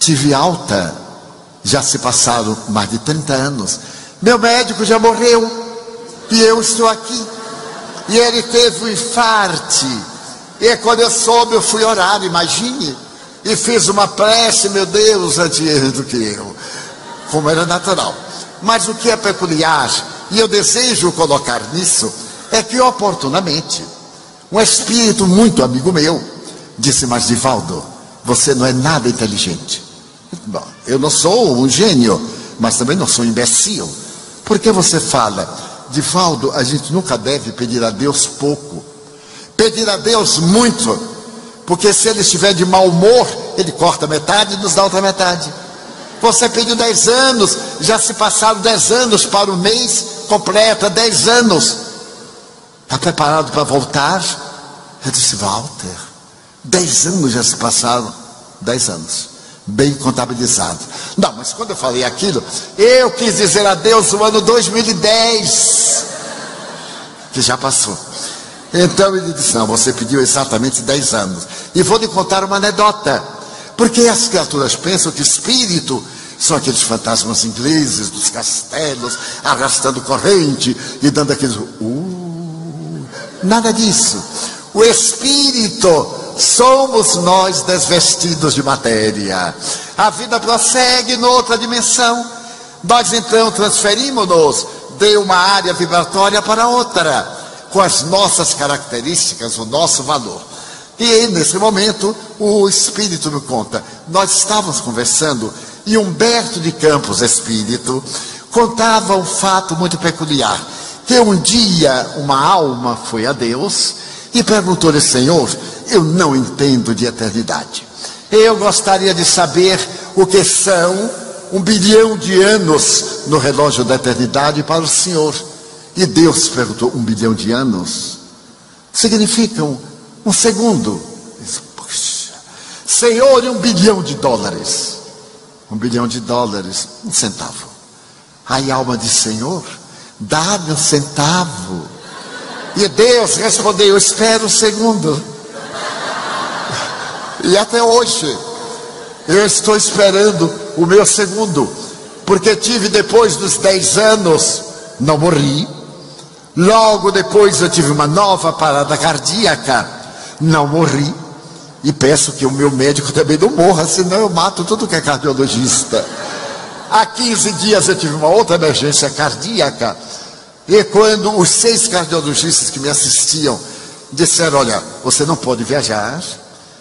Tive alta, já se passaram mais de 30 anos. Meu médico já morreu e eu estou aqui. E ele teve um infarte. E quando eu soube, eu fui orar, imagine. E fiz uma prece, meu Deus, antes do que eu. Como era natural. Mas o que é peculiar, e eu desejo colocar nisso, é que oportunamente, um espírito muito amigo meu disse: Mas Divaldo, você não é nada inteligente. Bom, eu não sou um gênio, mas também não sou um imbecil. Por que você fala? Divaldo, a gente nunca deve pedir a Deus pouco. Pedir a Deus muito. Porque se ele estiver de mau humor, ele corta metade e nos dá outra metade. Você pediu 10 anos, já se passaram 10 anos para o mês, completa 10 anos. Está preparado para voltar? Eu disse, Walter, 10 anos já se passaram. 10 anos bem contabilizado. Não, mas quando eu falei aquilo, eu quis dizer a Deus o ano 2010, que já passou. Então ele disse: Não, você pediu exatamente 10 anos. E vou lhe contar uma anedota. Porque as criaturas pensam que espírito são aqueles fantasmas ingleses dos castelos, arrastando corrente e dando aqueles. Uh, nada disso. O espírito somos nós desvestidos de matéria. A vida prossegue noutra dimensão. Nós então transferimos-nos de uma área vibratória para outra, com as nossas características, o nosso valor. E nesse momento, o Espírito me conta. Nós estávamos conversando e Humberto de Campos, Espírito, contava um fato muito peculiar. Que um dia uma alma foi a Deus e perguntou-lhe, Senhor, eu não entendo de eternidade. Eu gostaria de saber o que são um bilhão de anos no relógio da eternidade para o Senhor. E Deus perguntou: um bilhão de anos? Significam um segundo. Puxa, Senhor, um bilhão de dólares. Um bilhão de dólares, um centavo. Aí a alma diz: Senhor, dá-me um centavo. E Deus respondeu: Eu espero um segundo. E até hoje, eu estou esperando o meu segundo, porque tive depois dos 10 anos, não morri. Logo depois eu tive uma nova parada cardíaca, não morri. E peço que o meu médico também não morra, senão eu mato tudo que é cardiologista. Há 15 dias eu tive uma outra emergência cardíaca. E quando os seis cardiologistas que me assistiam disseram: Olha, você não pode viajar,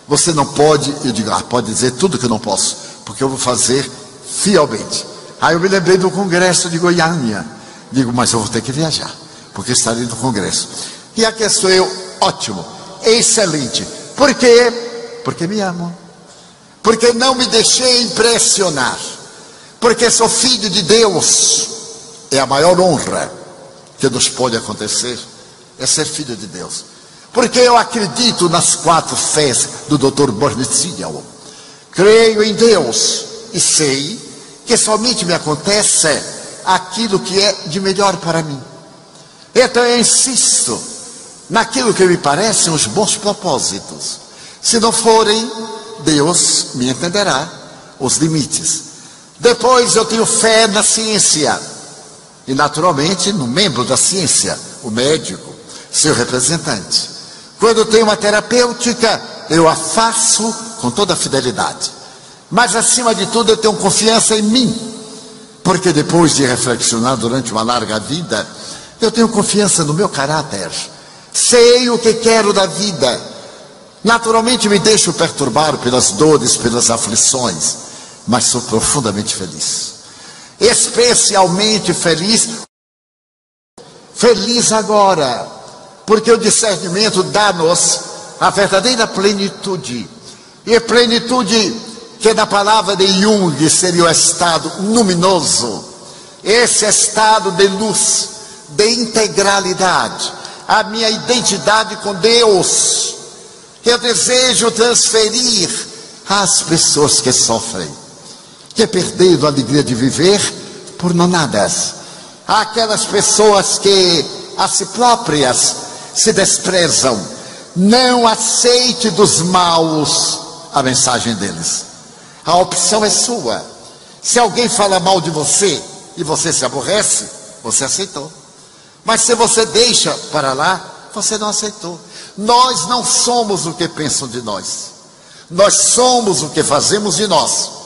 você não pode, eu digo, ah, pode dizer tudo que eu não posso, porque eu vou fazer fielmente. Aí eu me lembrei do congresso de Goiânia. Digo, mas eu vou ter que viajar, porque estarei no congresso. E aqui estou eu, ótimo, excelente. Por quê? Porque me amo. Porque não me deixei impressionar. Porque sou filho de Deus. É a maior honra que nos pode acontecer, é ser filho de Deus. Porque eu acredito nas quatro fés do Dr. Borniciel. Creio em Deus e sei que somente me acontece aquilo que é de melhor para mim. Então eu insisto naquilo que me parecem os bons propósitos. Se não forem, Deus me entenderá. os limites. Depois eu tenho fé na ciência. E, naturalmente, no membro da ciência, o médico, seu representante. Quando tenho uma terapêutica, eu a faço com toda a fidelidade. Mas, acima de tudo, eu tenho confiança em mim. Porque depois de reflexionar durante uma larga vida, eu tenho confiança no meu caráter. Sei o que quero da vida. Naturalmente me deixo perturbar pelas dores, pelas aflições, mas sou profundamente feliz. Especialmente feliz. Feliz agora, porque o discernimento dá-nos a verdadeira plenitude. E plenitude que na palavra de Jung seria o estado luminoso, esse estado de luz, de integralidade, a minha identidade com Deus, eu desejo transferir às pessoas que sofrem, que perderam a alegria de viver por nonadas, aquelas pessoas que a si próprias se desprezam, não aceite dos maus a mensagem deles. A opção é sua. Se alguém fala mal de você e você se aborrece, você aceitou. Mas se você deixa para lá, você não aceitou. Nós não somos o que pensam de nós. Nós somos o que fazemos de nós.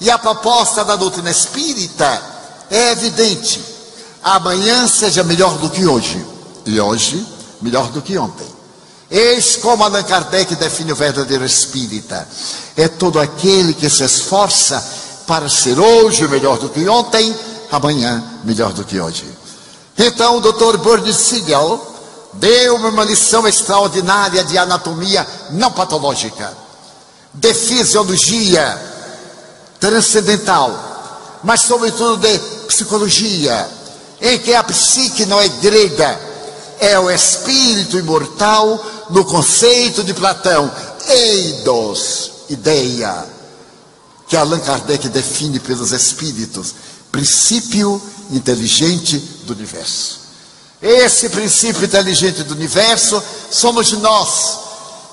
E a proposta da doutrina espírita é evidente. Amanhã seja melhor do que hoje. E hoje, melhor do que ontem. Eis como Allan Kardec define o verdadeiro espírita: é todo aquele que se esforça para ser hoje melhor do que ontem, amanhã melhor do que hoje. Então, o Dr. Bernard Siegel deu-me uma lição extraordinária de anatomia não patológica, de fisiologia transcendental, mas, sobretudo, de psicologia, em que a psique não é grega, é o espírito imortal no conceito de Platão, eidos, ideia, que Allan Kardec define pelos espíritos, princípio inteligente do universo. Esse princípio inteligente do universo somos nós.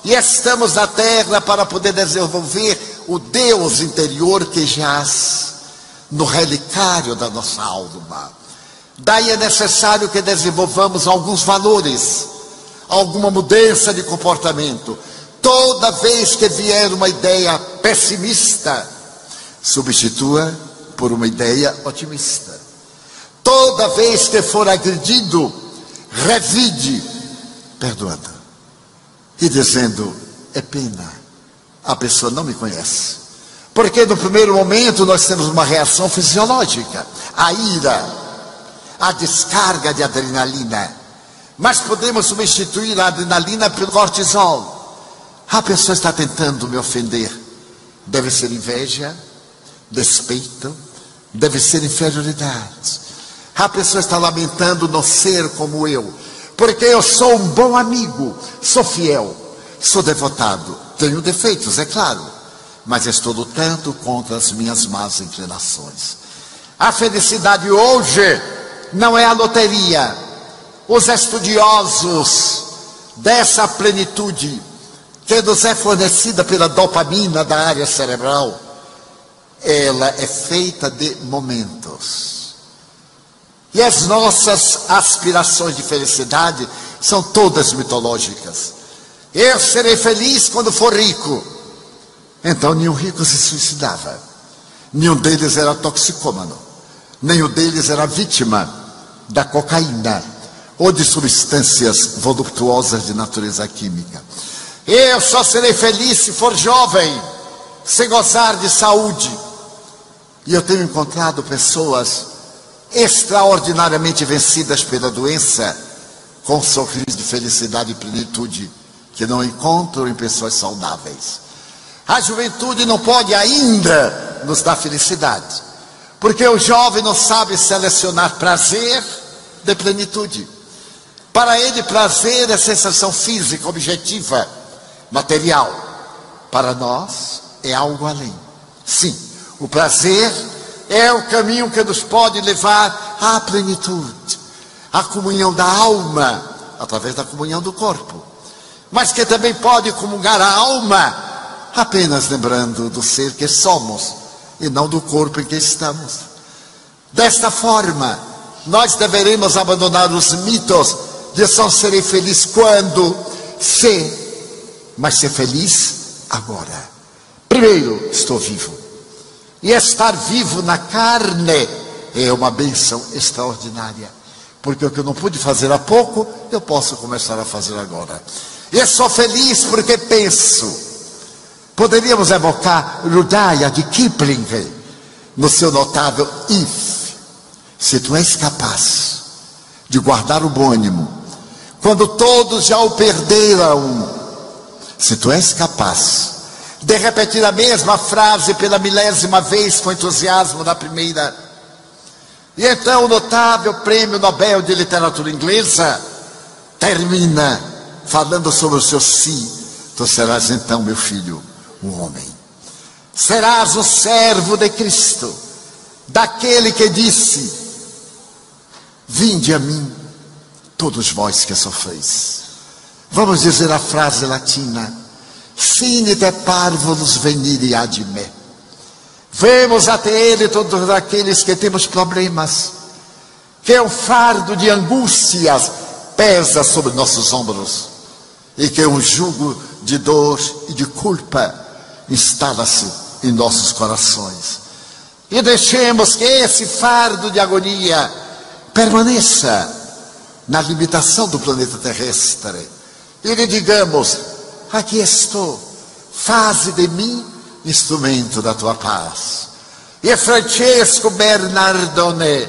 E estamos na Terra para poder desenvolver o Deus interior que jaz no relicário da nossa alma. Daí é necessário que desenvolvamos alguns valores alguma mudança de comportamento. Toda vez que vier uma ideia pessimista, substitua por uma ideia otimista. Toda vez que for agredido, revide, perdoando. E dizendo: é pena, a pessoa não me conhece. Porque no primeiro momento nós temos uma reação fisiológica, a ira, a descarga de adrenalina mas podemos substituir a adrenalina pelo cortisol. A pessoa está tentando me ofender. Deve ser inveja, despeito, deve ser inferioridade. A pessoa está lamentando não ser como eu, porque eu sou um bom amigo, sou fiel, sou devotado. Tenho defeitos, é claro, mas estou lutando contra as minhas más inclinações. A felicidade hoje não é a loteria, os estudiosos dessa plenitude que nos é fornecida pela dopamina da área cerebral, ela é feita de momentos. E as nossas aspirações de felicidade são todas mitológicas. Eu serei feliz quando for rico. Então nenhum rico se suicidava. Nenhum deles era toxicômano. Nenhum deles era vítima da cocaína ou de substâncias voluptuosas de natureza química. Eu só serei feliz se for jovem, se gozar de saúde. E eu tenho encontrado pessoas extraordinariamente vencidas pela doença, com um sorriso de felicidade e plenitude, que não encontro em pessoas saudáveis. A juventude não pode ainda nos dar felicidade, porque o jovem não sabe selecionar prazer de plenitude. Para ele, prazer é sensação física, objetiva, material. Para nós, é algo além. Sim, o prazer é o caminho que nos pode levar à plenitude, à comunhão da alma, através da comunhão do corpo. Mas que também pode comungar a alma, apenas lembrando do ser que somos, e não do corpo em que estamos. Desta forma, nós deveremos abandonar os mitos de só serei feliz quando, se, mas ser feliz agora. Primeiro, estou vivo. E estar vivo na carne é uma benção extraordinária. Porque o que eu não pude fazer há pouco, eu posso começar a fazer agora. E sou feliz porque penso. Poderíamos evocar Rudaya de Kipling no seu notável If. Se tu és capaz de guardar o bom ânimo, quando todos já o perderam, se tu és capaz de repetir a mesma frase pela milésima vez com entusiasmo da primeira, e então o notável prêmio Nobel de Literatura Inglesa termina falando sobre o seu si. Tu serás então, meu filho, um homem. Serás o servo de Cristo, daquele que disse: Vinde a mim, todos vós que sofreis. Vamos dizer a frase latina: Sine de parvulus venire ad me. Vemos até Ele todos aqueles que temos problemas, que é o fardo de angústias pesa sobre nossos ombros e que um jugo de dor e de culpa instala-se em nossos corações. E deixemos que esse fardo de agonia permaneça na limitação do planeta terrestre. E lhe digamos: aqui estou, faze de mim instrumento da tua paz. E Francesco Bernardone,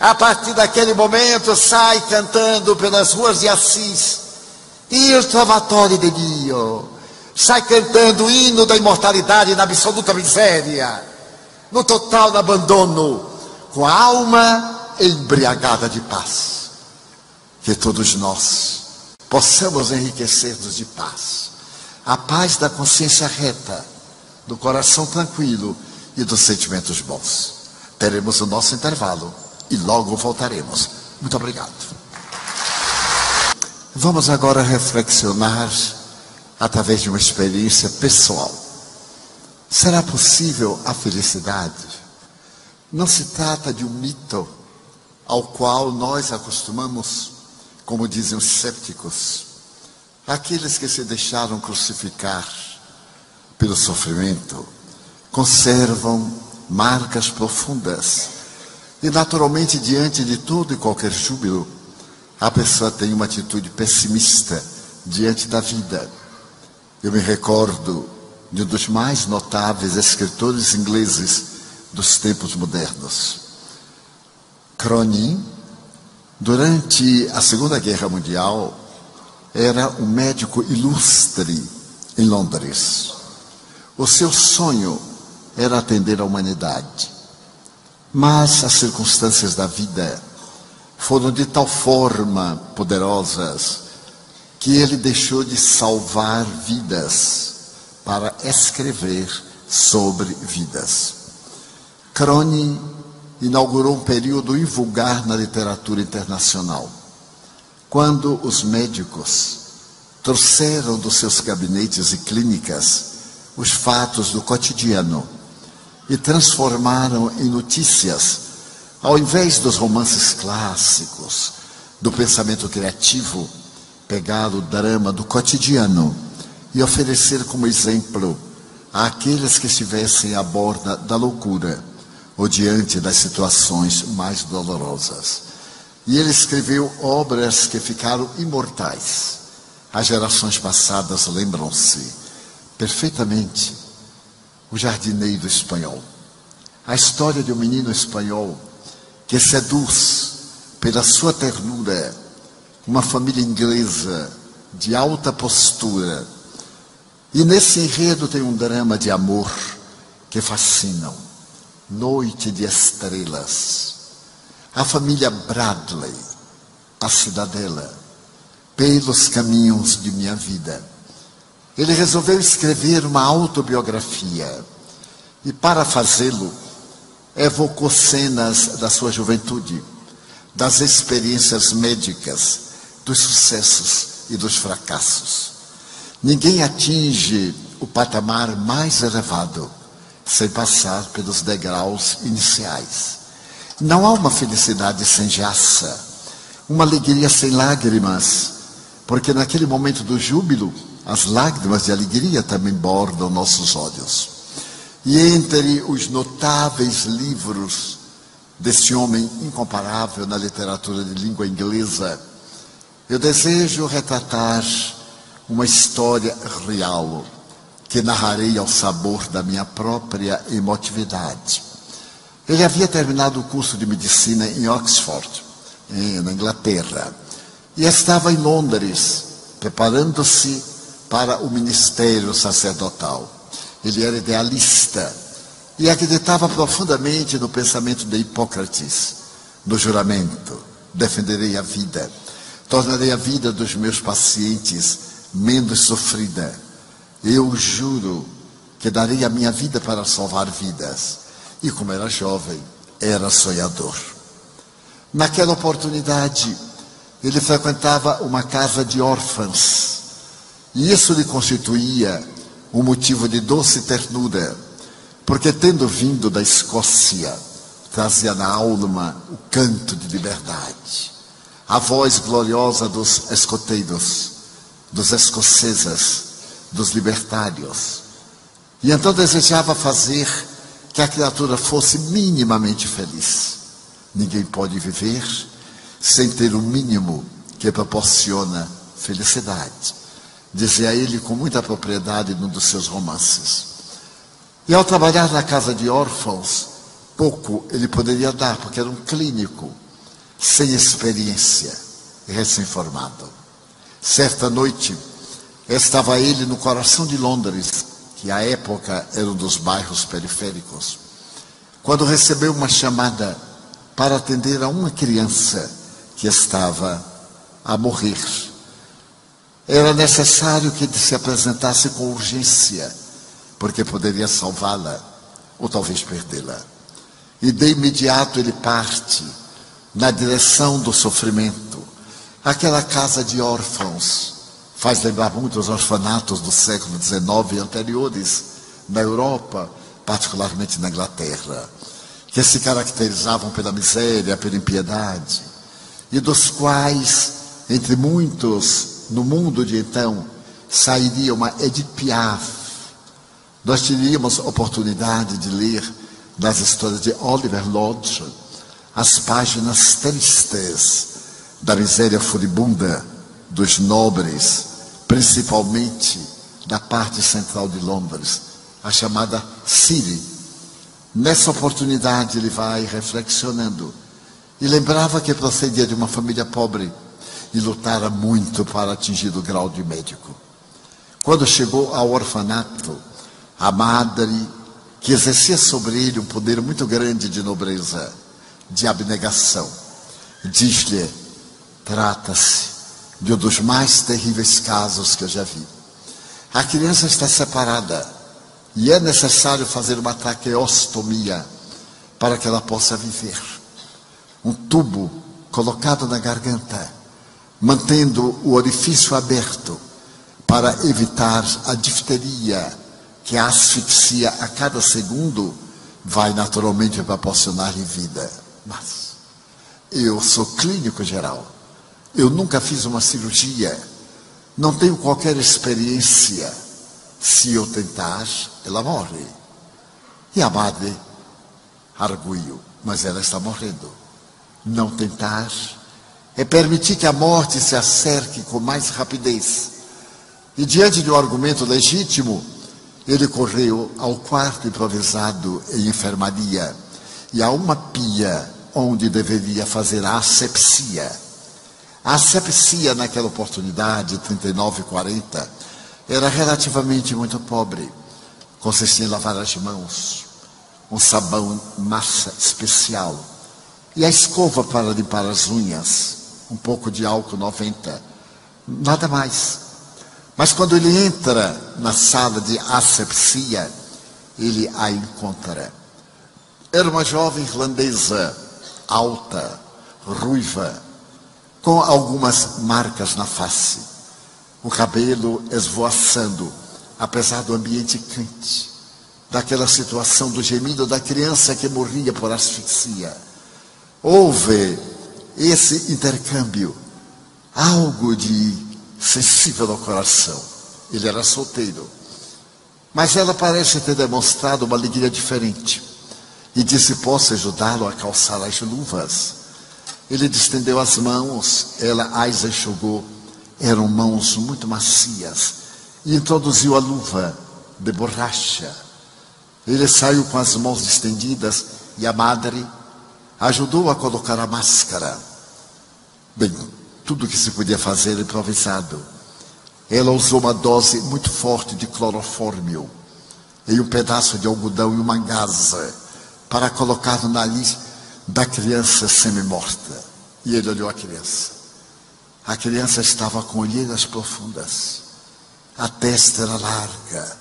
a partir daquele momento, sai cantando pelas ruas de Assis, Il Trovatore de Dio, sai cantando o hino da imortalidade na absoluta miséria, no total abandono, com a alma embriagada de paz. Que todos nós possamos enriquecer-nos de paz, a paz da consciência reta do coração tranquilo e dos sentimentos bons. Teremos o nosso intervalo e logo voltaremos. Muito obrigado. Vamos agora reflexionar através de uma experiência pessoal. Será possível a felicidade? Não se trata de um mito ao qual nós acostumamos, como dizem os céticos, aqueles que se deixaram crucificar pelo sofrimento, conservam marcas profundas. E naturalmente, diante de todo e qualquer júbilo, a pessoa tem uma atitude pessimista diante da vida. Eu me recordo de um dos mais notáveis escritores ingleses dos tempos modernos. Cronin, durante a Segunda Guerra Mundial, era um médico ilustre em Londres. O seu sonho era atender a humanidade. Mas as circunstâncias da vida foram de tal forma poderosas que ele deixou de salvar vidas para escrever sobre vidas. Cronin inaugurou um período invulgar na literatura internacional, quando os médicos trouxeram dos seus gabinetes e clínicas os fatos do cotidiano e transformaram em notícias, ao invés dos romances clássicos, do pensamento criativo, pegar o drama do cotidiano e oferecer como exemplo àqueles que estivessem à borda da loucura ou diante das situações mais dolorosas. E ele escreveu obras que ficaram imortais. As gerações passadas lembram-se perfeitamente o jardineiro espanhol. A história de um menino espanhol que seduz pela sua ternura uma família inglesa de alta postura. E nesse enredo tem um drama de amor que fascinam. Noite de estrelas. A família Bradley, a cidadela, pelos caminhos de minha vida. Ele resolveu escrever uma autobiografia e, para fazê-lo, evocou cenas da sua juventude, das experiências médicas, dos sucessos e dos fracassos. Ninguém atinge o patamar mais elevado sem passar pelos degraus iniciais. Não há uma felicidade sem jaça, uma alegria sem lágrimas, porque naquele momento do júbilo, as lágrimas de alegria também bordam nossos olhos. E entre os notáveis livros desse homem incomparável na literatura de língua inglesa, eu desejo retratar uma história real que narrarei ao sabor da minha própria emotividade. Ele havia terminado o curso de medicina em Oxford, na Inglaterra, e estava em Londres, preparando-se para o ministério sacerdotal. Ele era idealista e acreditava profundamente no pensamento de Hipócrates, no juramento: defenderei a vida, tornarei a vida dos meus pacientes menos sofrida eu juro que darei a minha vida para salvar vidas. E como era jovem, era sonhador. Naquela oportunidade, ele frequentava uma casa de órfãos. E isso lhe constituía um motivo de doce ternura, porque tendo vindo da Escócia, trazia na alma o canto de liberdade, a voz gloriosa dos escoteiros, dos escoceses, dos libertários. E então desejava fazer que a criatura fosse minimamente feliz. Ninguém pode viver sem ter o mínimo que proporciona felicidade. Dizia ele com muita propriedade num dos seus romances. E ao trabalhar na casa de órfãos, pouco ele poderia dar, porque era um clínico, sem experiência, recém-formado. Certa noite, Estava ele no coração de Londres, que à época era um dos bairros periféricos, quando recebeu uma chamada para atender a uma criança que estava a morrer. Era necessário que ele se apresentasse com urgência, porque poderia salvá-la ou talvez perdê-la. E de imediato ele parte na direção do sofrimento, aquela casa de órfãos faz lembrar muito os orfanatos do século XIX e anteriores na Europa, particularmente na Inglaterra, que se caracterizavam pela miséria, pela impiedade, e dos quais, entre muitos, no mundo de então, sairia uma Edith Piaf. Nós teríamos oportunidade de ler nas histórias de Oliver Lodge as páginas tristes da miséria furibunda dos nobres principalmente da parte central de Londres, a chamada City. Nessa oportunidade ele vai reflexionando e lembrava que procedia de uma família pobre e lutara muito para atingir o grau de médico. Quando chegou ao orfanato, a madre, que exercia sobre ele um poder muito grande de nobreza, de abnegação, diz-lhe: trata-se de um dos mais terríveis casos que eu já vi. A criança está separada e é necessário fazer uma traqueostomia para que ela possa viver. Um tubo colocado na garganta, mantendo o orifício aberto para evitar a difteria que a asfixia a cada segundo vai naturalmente proporcionar-lhe vida. Mas eu sou clínico geral eu nunca fiz uma cirurgia, não tenho qualquer experiência. Se eu tentar, ela morre. E a madre arguiu, mas ela está morrendo. Não tentar é permitir que a morte se acerque com mais rapidez. E diante de um argumento legítimo, ele correu ao quarto improvisado em enfermaria e a uma pia onde deveria fazer a asepsia a asepsia naquela oportunidade, 39 e 40, era relativamente muito pobre. Consistia em lavar as mãos, um sabão massa especial e a escova para limpar as unhas, um pouco de álcool 90, nada mais. Mas quando ele entra na sala de asepsia, ele a encontra. Era uma jovem irlandesa, alta, ruiva, com algumas marcas na face, o cabelo esvoaçando, apesar do ambiente quente. daquela situação do gemido da criança que morria por asfixia. Houve esse intercâmbio, algo de sensível ao coração. Ele era solteiro. Mas ela parece ter demonstrado uma alegria diferente. E disse: Posso ajudá-lo a calçar as luvas? Ele distendeu as mãos, ela as enxugou. Eram mãos muito macias. E introduziu a luva de borracha. Ele saiu com as mãos estendidas e a madre ajudou a colocar a máscara. Bem, tudo que se podia fazer improvisado. Ela usou uma dose muito forte de clorofórmio e um pedaço de algodão e uma gasa para colocar no nariz da criança semi-morta. E ele olhou a criança. A criança estava com olheiras profundas. A testa era larga.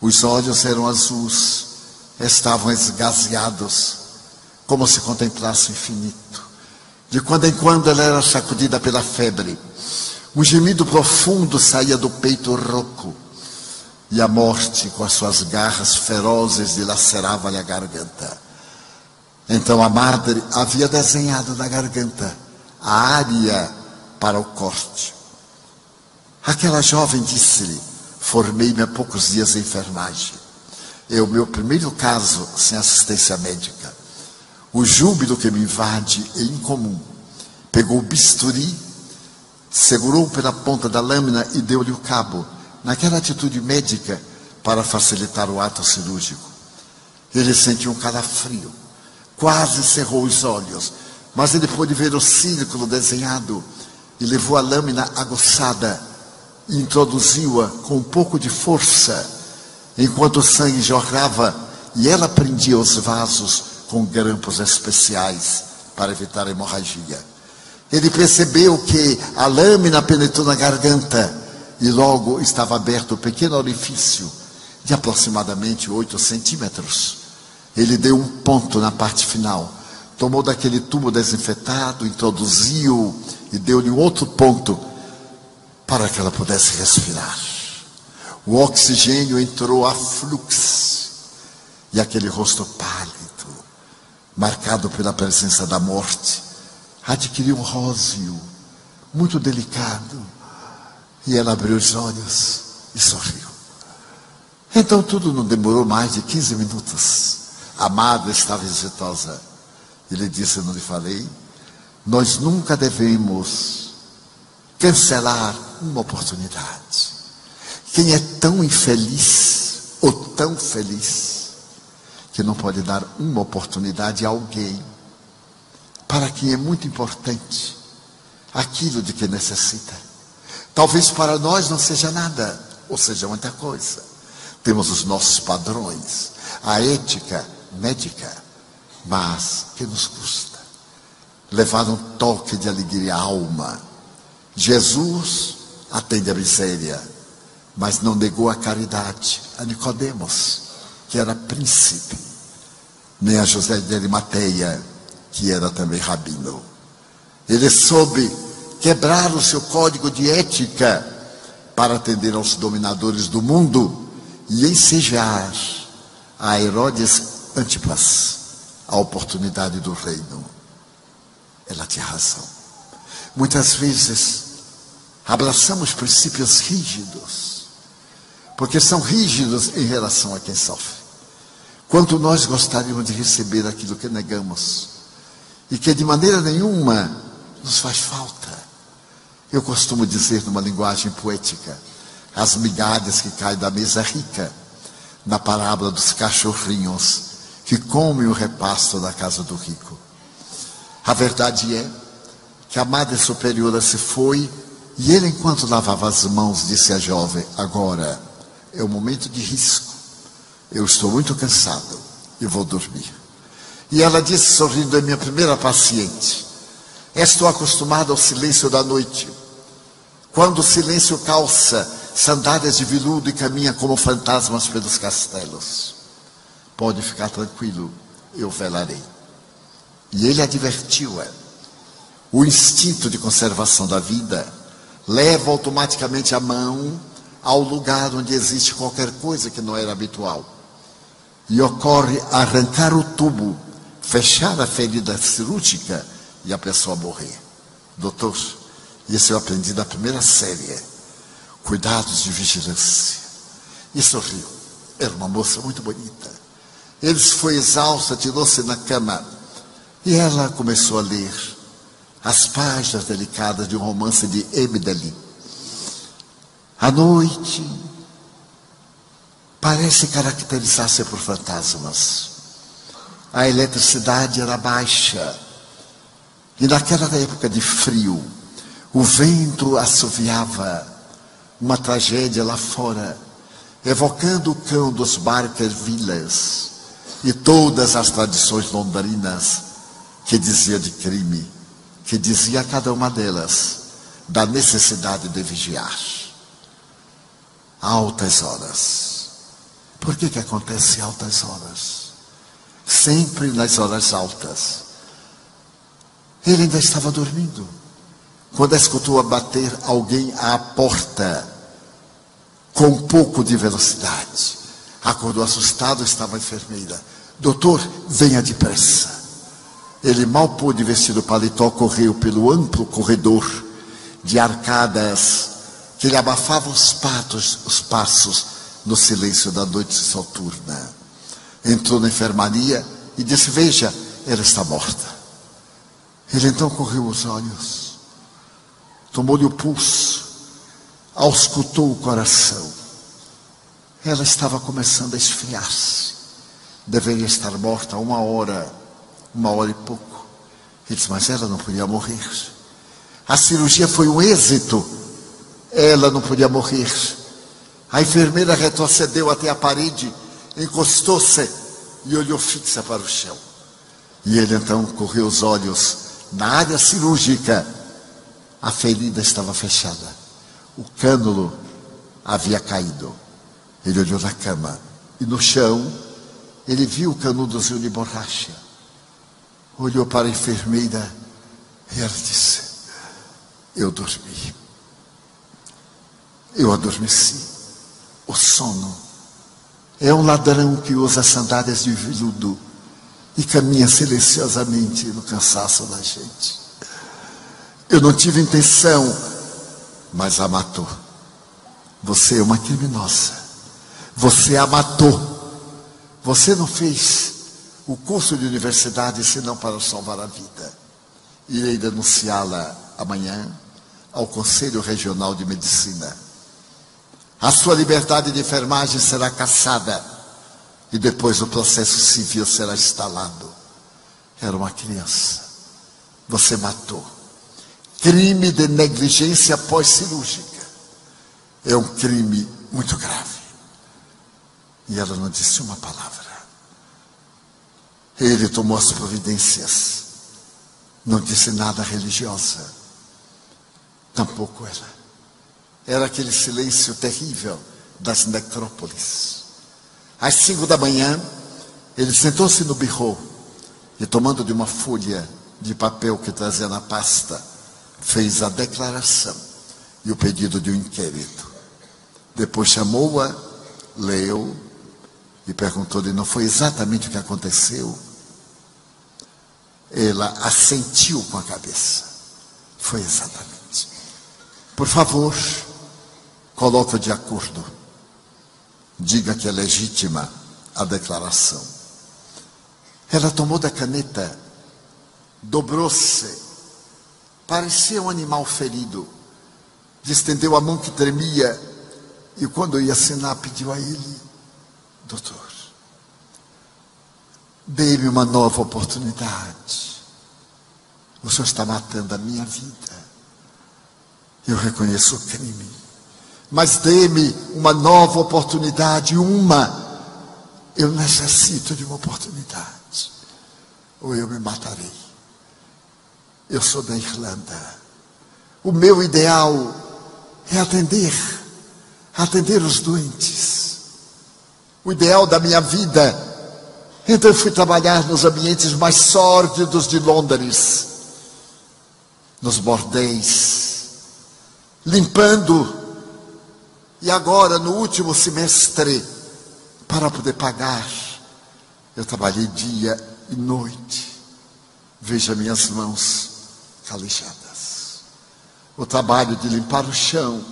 Os olhos eram azuis. Estavam esgazeados, como se contemplasse o infinito. De quando em quando ela era sacudida pela febre. Um gemido profundo saía do peito rouco. E a morte, com as suas garras ferozes, dilacerava-lhe a garganta. Então a madre havia desenhado na garganta a área para o corte. Aquela jovem disse-lhe: Formei-me há poucos dias em enfermagem. É o meu primeiro caso sem assistência médica. O júbilo que me invade é incomum. Pegou o bisturi, segurou pela ponta da lâmina e deu-lhe o cabo, naquela atitude médica para facilitar o ato cirúrgico. Ele sentiu um calafrio, quase cerrou os olhos, mas ele pôde ver o círculo desenhado e levou a lâmina aguçada e introduziu-a com um pouco de força, enquanto o sangue jorrava e ela prendia os vasos com grampos especiais para evitar a hemorragia. Ele percebeu que a lâmina penetrou na garganta e logo estava aberto um pequeno orifício de aproximadamente 8 centímetros. Ele deu um ponto na parte final, tomou daquele tubo desinfetado, introduziu e deu-lhe um outro ponto para que ela pudesse respirar. O oxigênio entrou a fluxo e aquele rosto pálido marcado pela presença da morte, adquiriu um róseo muito delicado. E ela abriu os olhos e sorriu. Então tudo não demorou mais de 15 minutos. A madre estava exitosa. Ele disse: não lhe falei. Nós nunca devemos cancelar uma oportunidade. Quem é tão infeliz ou tão feliz que não pode dar uma oportunidade a alguém para quem é muito importante aquilo de que necessita. Talvez para nós não seja nada, ou seja muita coisa. Temos os nossos padrões, a ética médica, mas que nos custa levar um toque de alegria à alma. Jesus atende a miséria, mas não negou a caridade a Nicodemos que era príncipe, nem a José de Arimateia, que era também rabino. Ele soube quebrar o seu código de ética para atender aos dominadores do mundo e ensejar a Herodes Antipas a oportunidade do reino. Ela tinha razão. Muitas vezes abraçamos princípios rígidos, porque são rígidos em relação a quem sofre. Quanto nós gostaríamos de receber aquilo que negamos e que de maneira nenhuma nos faz falta. Eu costumo dizer numa linguagem poética, as migalhas que caem da mesa rica, na parábola dos cachorrinhos que comem o repasto da casa do rico. A verdade é que a madre superiora se foi e ele, enquanto lavava as mãos, disse à jovem: Agora é o momento de risco. Eu estou muito cansado e vou dormir. E ela disse, sorrindo, é minha primeira paciente. Estou acostumada ao silêncio da noite. Quando o silêncio calça sandálias de veludo e caminha como fantasmas pelos castelos. Pode ficar tranquilo, eu velarei. E ele advertiu-a. O instinto de conservação da vida leva automaticamente a mão ao lugar onde existe qualquer coisa que não era habitual. e ocorre arrancar o tubo, fechar a ferida cirúrgica e a pessoa morrer. Doutor, isso eu aprendi da primeira série. Cuidados de vigilância. E sorriu. Era uma moça muito bonita. Ele foi exausto, tirou-se na cama. E ela começou a ler as páginas delicadas de um romance de Emily. A noite parece caracterizar-se por fantasmas. A eletricidade era baixa. E naquela época de frio, o vento assoviava uma tragédia lá fora, evocando o cão dos Barker-Villas e todas as tradições londrinas que dizia de crime, que dizia a cada uma delas da necessidade de vigiar. Altas horas. Por que que acontece altas horas? Sempre nas horas altas. Ele ainda estava dormindo. Quando escutou a bater alguém à porta, com um pouco de velocidade. Acordou assustado, estava a enfermeira. Doutor, venha depressa. Ele mal pôde vestir o paletó, correu pelo amplo corredor de arcadas que lhe abafavam os patos, os passos no silêncio da noite soturna. Entrou na enfermaria e disse: Veja, ela está morta. Ele então correu os olhos, tomou-lhe o pulso, auscultou o coração. Ela estava começando a esfriar-se. Deveria estar morta uma hora uma hora e pouco. Ele disse, mas ela não podia morrer. A cirurgia foi um êxito. Ela não podia morrer. A enfermeira retrocedeu até a parede, encostou-se e olhou fixa para o chão. E ele então correu os olhos na área cirúrgica. A ferida estava fechada. O cânulo havia caído. Ele olhou na cama e no chão ele viu o canudozinho de borracha olhou para a enfermeira e ela disse: Eu dormi. Eu adormeci. O sono é um ladrão que usa sandálias de veludo e caminha silenciosamente no cansaço da gente. Eu não tive intenção, mas a matou. Você é uma criminosa. Você a matou. Você não fez o curso de universidade senão para salvar a vida. Irei denunciá-la amanhã ao Conselho Regional de Medicina. A sua liberdade de enfermagem será cassada e depois o processo civil será instalado. Era uma criança. Você matou. Crime de negligência pós-cirúrgica. É um crime muito grave. E ela não disse uma palavra. Ele tomou as providências. Não disse nada religiosa. Tampouco era. Era aquele silêncio terrível das necrópolis. Às cinco da manhã, ele sentou-se no birro e, tomando de uma folha de papel que trazia na pasta, fez a declaração e o pedido de um inquérito. Depois chamou-a, leu e perguntou-lhe: não foi exatamente o que aconteceu? Ela assentiu com a cabeça. Foi exatamente. Por favor, coloque de acordo. Diga que é legítima a declaração. Ela tomou da caneta, dobrou-se, parecia um animal ferido, estendeu a mão que tremia e, quando ia assinar, pediu a ele: Doutor, Dê-me uma nova oportunidade. O Senhor está matando a minha vida. Eu reconheço o crime. Mas dê-me uma nova oportunidade, uma. Eu necessito de uma oportunidade. Ou eu me matarei. Eu sou da Irlanda. O meu ideal é atender, atender os doentes. O ideal da minha vida então eu fui trabalhar nos ambientes mais sórdidos de Londres, nos bordéis, limpando, e agora no último semestre, para poder pagar Eu trabalhei dia e noite. Veja minhas mãos calejadas. O trabalho de limpar o chão,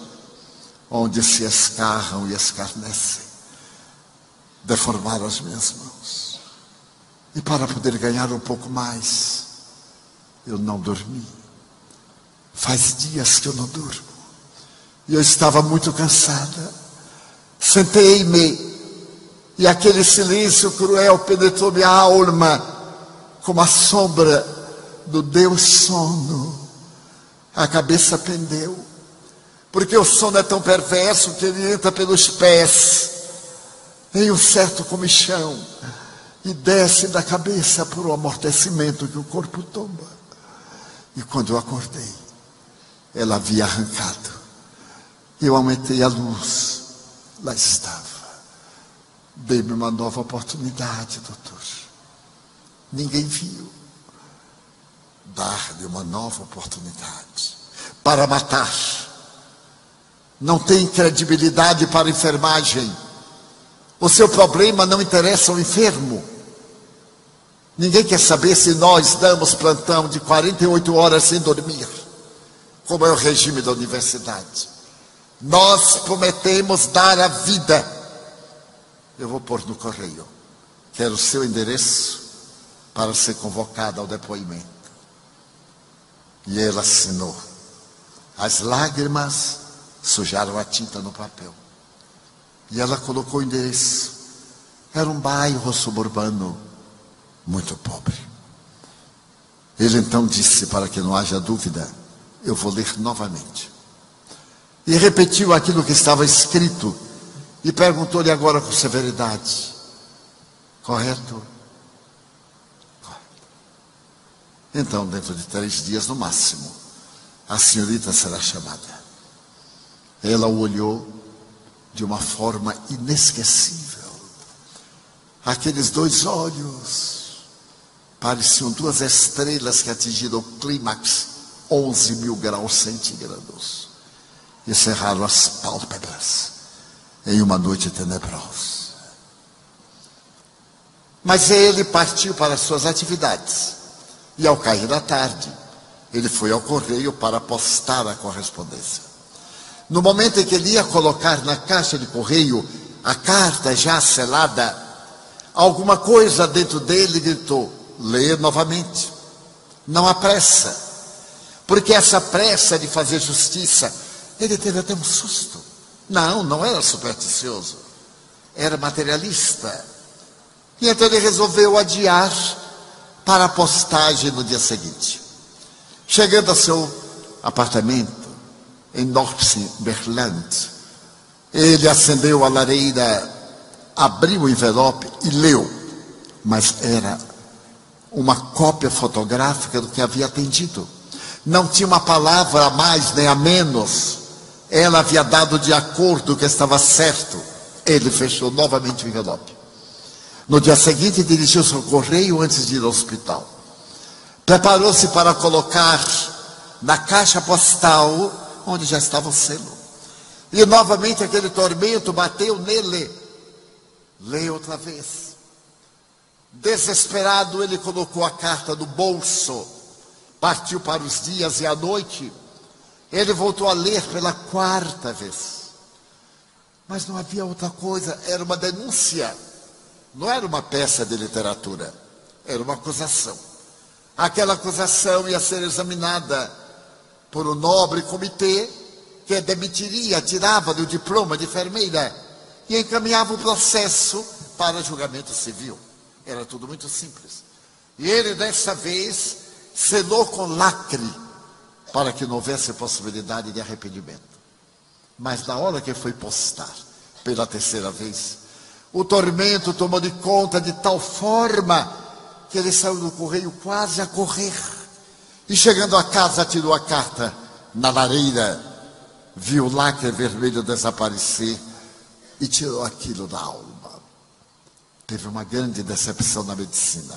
onde se escarram e escarnecem, deformaram as minhas mãos. E para poder ganhar um pouco mais, eu não dormi. Faz dias que eu não durmo. E eu estava muito cansada. Sentei-me e aquele silêncio cruel penetrou minha alma como a sombra do Deus sono. A cabeça pendeu, porque o sono é tão perverso que ele entra pelos pés um certo comichão e desce da cabeça por um amortecimento que o corpo toma. E quando eu acordei, ela havia arrancado. Eu aumentei a luz, lá estava. Dei-me uma nova oportunidade, doutor. Ninguém viu. Dar-lhe uma nova oportunidade para matar. Não tem credibilidade para enfermagem. O seu problema não interessa ao enfermo. Ninguém quer saber se nós damos plantão de 48 horas sem dormir, como é o regime da universidade. Nós prometemos dar a vida eu vou pôr no correio. Quero o seu endereço para ser convocada ao depoimento. E ele assinou. As lágrimas sujaram a tinta no papel. E ela colocou o endereço. Era um bairro suburbano muito pobre. Ele então disse, para que não haja dúvida, eu vou ler novamente. E repetiu aquilo que estava escrito e perguntou-lhe agora com severidade: Correto? Correto. Então, dentro de três dias no máximo, a senhorita será chamada. Ela o olhou de uma forma inesquecível. Aqueles dois olhos pareciam duas estrelas que atingiram o clímax, 11 mil graus centígrados, e cerraram as pálpebras em uma noite tenebrosa. Mas ele partiu para as suas atividades. E ao cair da tarde, ele foi ao correio para postar a correspondência. No momento em que ele ia colocar na caixa de correio a carta já selada, alguma coisa dentro dele gritou: lê novamente. Não há pressa. Porque essa pressa de fazer justiça, ele teve até um susto. Não, não era supersticioso. Era materialista. E então ele resolveu adiar para a postagem no dia seguinte. Chegando ao seu apartamento em Nordsberland, ele acendeu a lareira, abriu o envelope e leu. Mas era uma cópia fotográfica do que havia atendido. Não tinha uma palavra a mais nem a menos. Ela havia dado de acordo que estava certo. Ele fechou novamente o envelope. No dia seguinte, dirigiu-se ao correio antes de ir ao hospital. Preparou-se para colocar na caixa postal onde já estava o selo. E novamente aquele tormento bateu nele. Leia outra vez. Desesperado, ele colocou a carta no bolso, partiu para os dias e a noite ele voltou a ler pela quarta vez. Mas não havia outra coisa, era uma denúncia. Não era uma peça de literatura, era uma acusação. Aquela acusação ia ser examinada por um nobre comitê que demitiria, tirava do diploma de enfermeira e encaminhava o processo para julgamento civil. Era tudo muito simples. E ele, dessa vez, selou com lacre para que não houvesse possibilidade de arrependimento. Mas na hora que foi postar pela terceira vez, o tormento tomou de conta de tal forma que ele saiu do correio quase a correr. E chegando a casa, tirou a carta na lareira, viu o lacre vermelho desaparecer e tirou aquilo da alma. Teve uma grande decepção na medicina.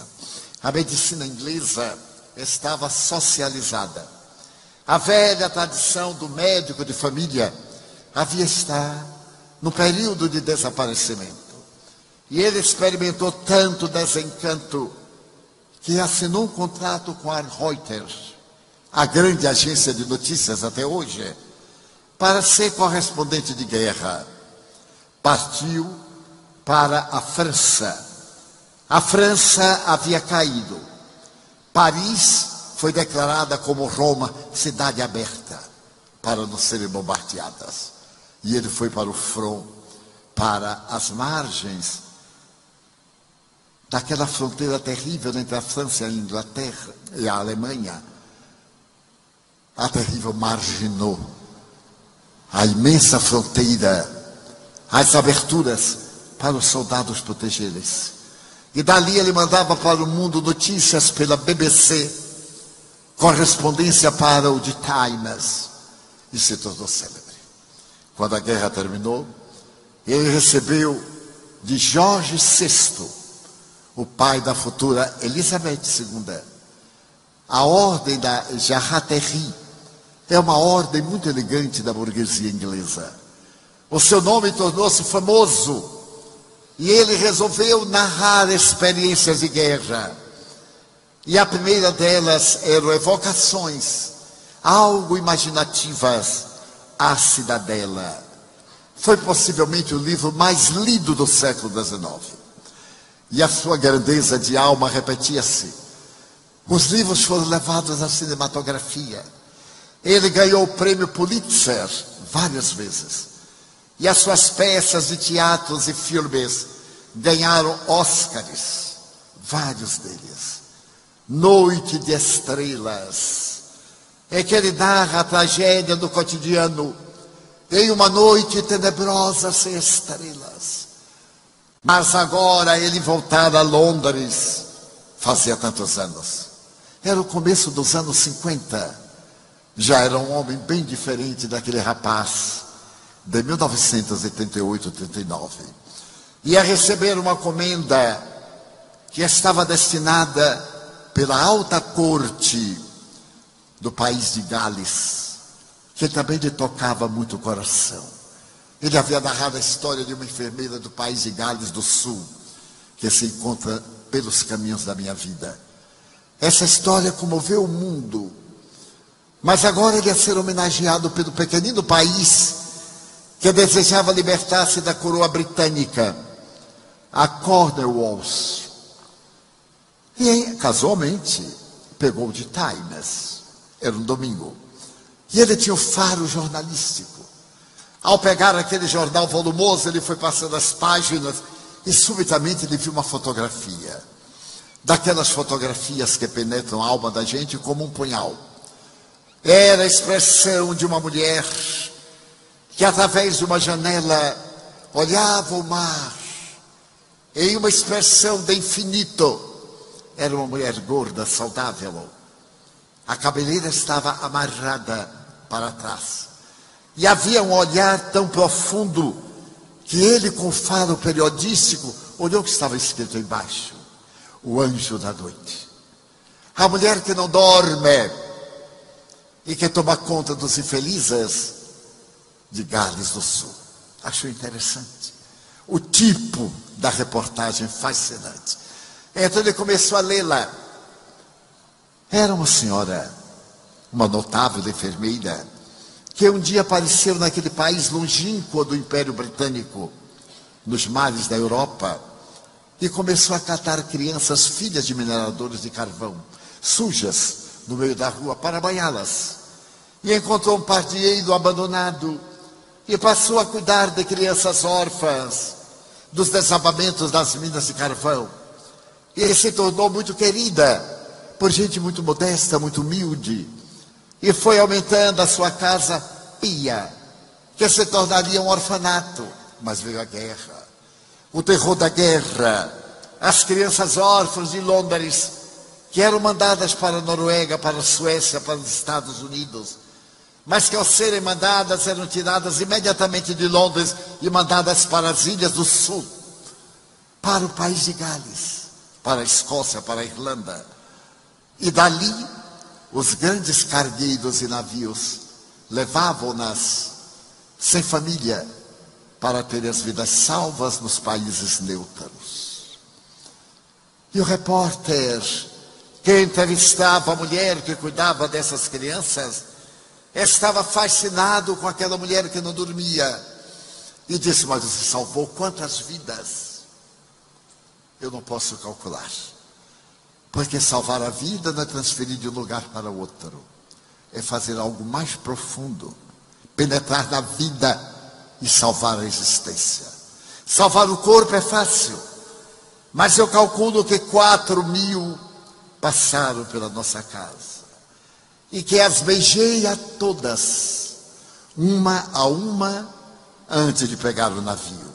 A medicina inglesa estava socializada. A velha tradição do médico de família havia está no período de desaparecimento. E ele experimentou tanto desencanto que assinou um contrato com a Reuters, a grande agência de notícias até hoje, para ser correspondente de guerra. Partiu para a França. A França havia caído. Paris foi declarada como Roma cidade aberta para não serem bombardeadas. E ele foi para o front, para as margens daquela fronteira terrível entre a França e a Inglaterra e a Alemanha. A terrível marginou a imensa fronteira, as aberturas para os soldados protegerem-se. E dali ele mandava para o mundo notícias pela BBC, correspondência para o The Times, e se tornou célebre. Quando a guerra terminou, ele recebeu de Jorge VI, o pai da futura Elizabeth II, a ordem da Jarraterie. É uma ordem muito elegante da burguesia inglesa. O seu nome tornou-se famoso e ele resolveu narrar experiências de guerra. E a primeira delas eram evocações, algo imaginativas, à cidadela. Foi possivelmente o livro mais lido do século XIX. E a sua grandeza de alma repetia-se. Os livros foram levados à cinematografia. Ele ganhou o prêmio Pulitzer várias vezes. E as suas peças de teatros e filmes ganharam Oscars, vários deles. Noite de Estrelas, é que ele narra a tragédia do cotidiano em uma noite tenebrosa sem estrelas. Mas agora ele voltar a Londres, fazia tantos anos. Era o começo dos anos 50. Já era um homem bem diferente daquele rapaz de 1988, 89. Ia receber uma comenda que estava destinada pela alta corte do país de Gales, que também lhe tocava muito o coração. Ele havia narrado a história de uma enfermeira do país de Gales do Sul, que se encontra pelos caminhos da minha vida. Essa história comoveu o mundo. Mas agora ele ia ser homenageado pelo pequenino país que desejava libertar-se da coroa britânica, a Cornwalls. E casualmente pegou de Times. Era um domingo. E ele tinha o faro jornalístico. Ao pegar aquele jornal volumoso, ele foi passando as páginas e subitamente ele viu uma fotografia. Daquelas fotografias que penetram a alma da gente como um punhal. Era a expressão de uma mulher que, através de uma janela, olhava o mar em uma expressão de infinito. Era uma mulher gorda, saudável a cabeleira estava amarrada para trás. E havia um olhar tão profundo que ele, com faro periodístico, olhou o que estava escrito embaixo: O anjo da noite. A mulher que não dorme e que toma conta dos infelizes de Gales do Sul. Achou interessante. O tipo da reportagem fascinante. Então ele começou a lê-la. Era uma senhora, uma notável enfermeira, que um dia apareceu naquele país longínquo do Império Britânico, nos mares da Europa, e começou a catar crianças, filhas de mineradores de carvão, sujas, no meio da rua, para banhá-las. E encontrou um pardieiro abandonado e passou a cuidar de crianças órfãs, dos desabamentos das minas de carvão. E se tornou muito querida por gente muito modesta, muito humilde, e foi aumentando a sua casa pia, que se tornaria um orfanato. Mas veio a guerra, o terror da guerra, as crianças órfãs de Londres, que eram mandadas para a Noruega, para a Suécia, para os Estados Unidos, mas que ao serem mandadas eram tiradas imediatamente de Londres e mandadas para as ilhas do sul, para o país de Gales, para a Escócia, para a Irlanda. E dali, os grandes cargueiros e navios levavam-nas sem família para ter as vidas salvas nos países neutros. E o repórter que entrevistava a mulher que cuidava dessas crianças estava fascinado com aquela mulher que não dormia e disse: Mas você salvou quantas vidas? Eu não posso calcular. Porque salvar a vida não é transferir de um lugar para outro, é fazer algo mais profundo, penetrar na vida e salvar a existência. Salvar o corpo é fácil, mas eu calculo que quatro mil passaram pela nossa casa e que as beijei a todas, uma a uma, antes de pegar o navio.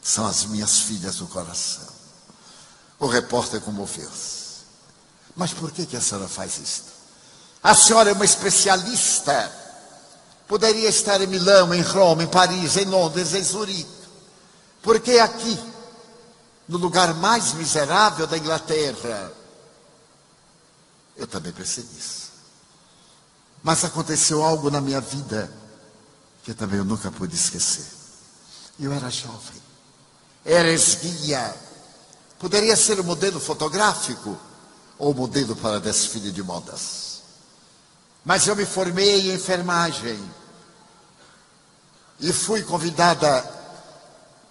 São as minhas filhas do coração. O repórter comoveu-se. Mas por que, que a senhora faz isso? A senhora é uma especialista. Poderia estar em Milão, em Roma, em Paris, em Londres, em Zurique. Porque aqui, no lugar mais miserável da Inglaterra, eu também percebi isso. Mas aconteceu algo na minha vida que também eu nunca pude esquecer. Eu era jovem, era esguia, poderia ser um modelo fotográfico ou modelo para desfile de modas. Mas eu me formei em enfermagem e fui convidada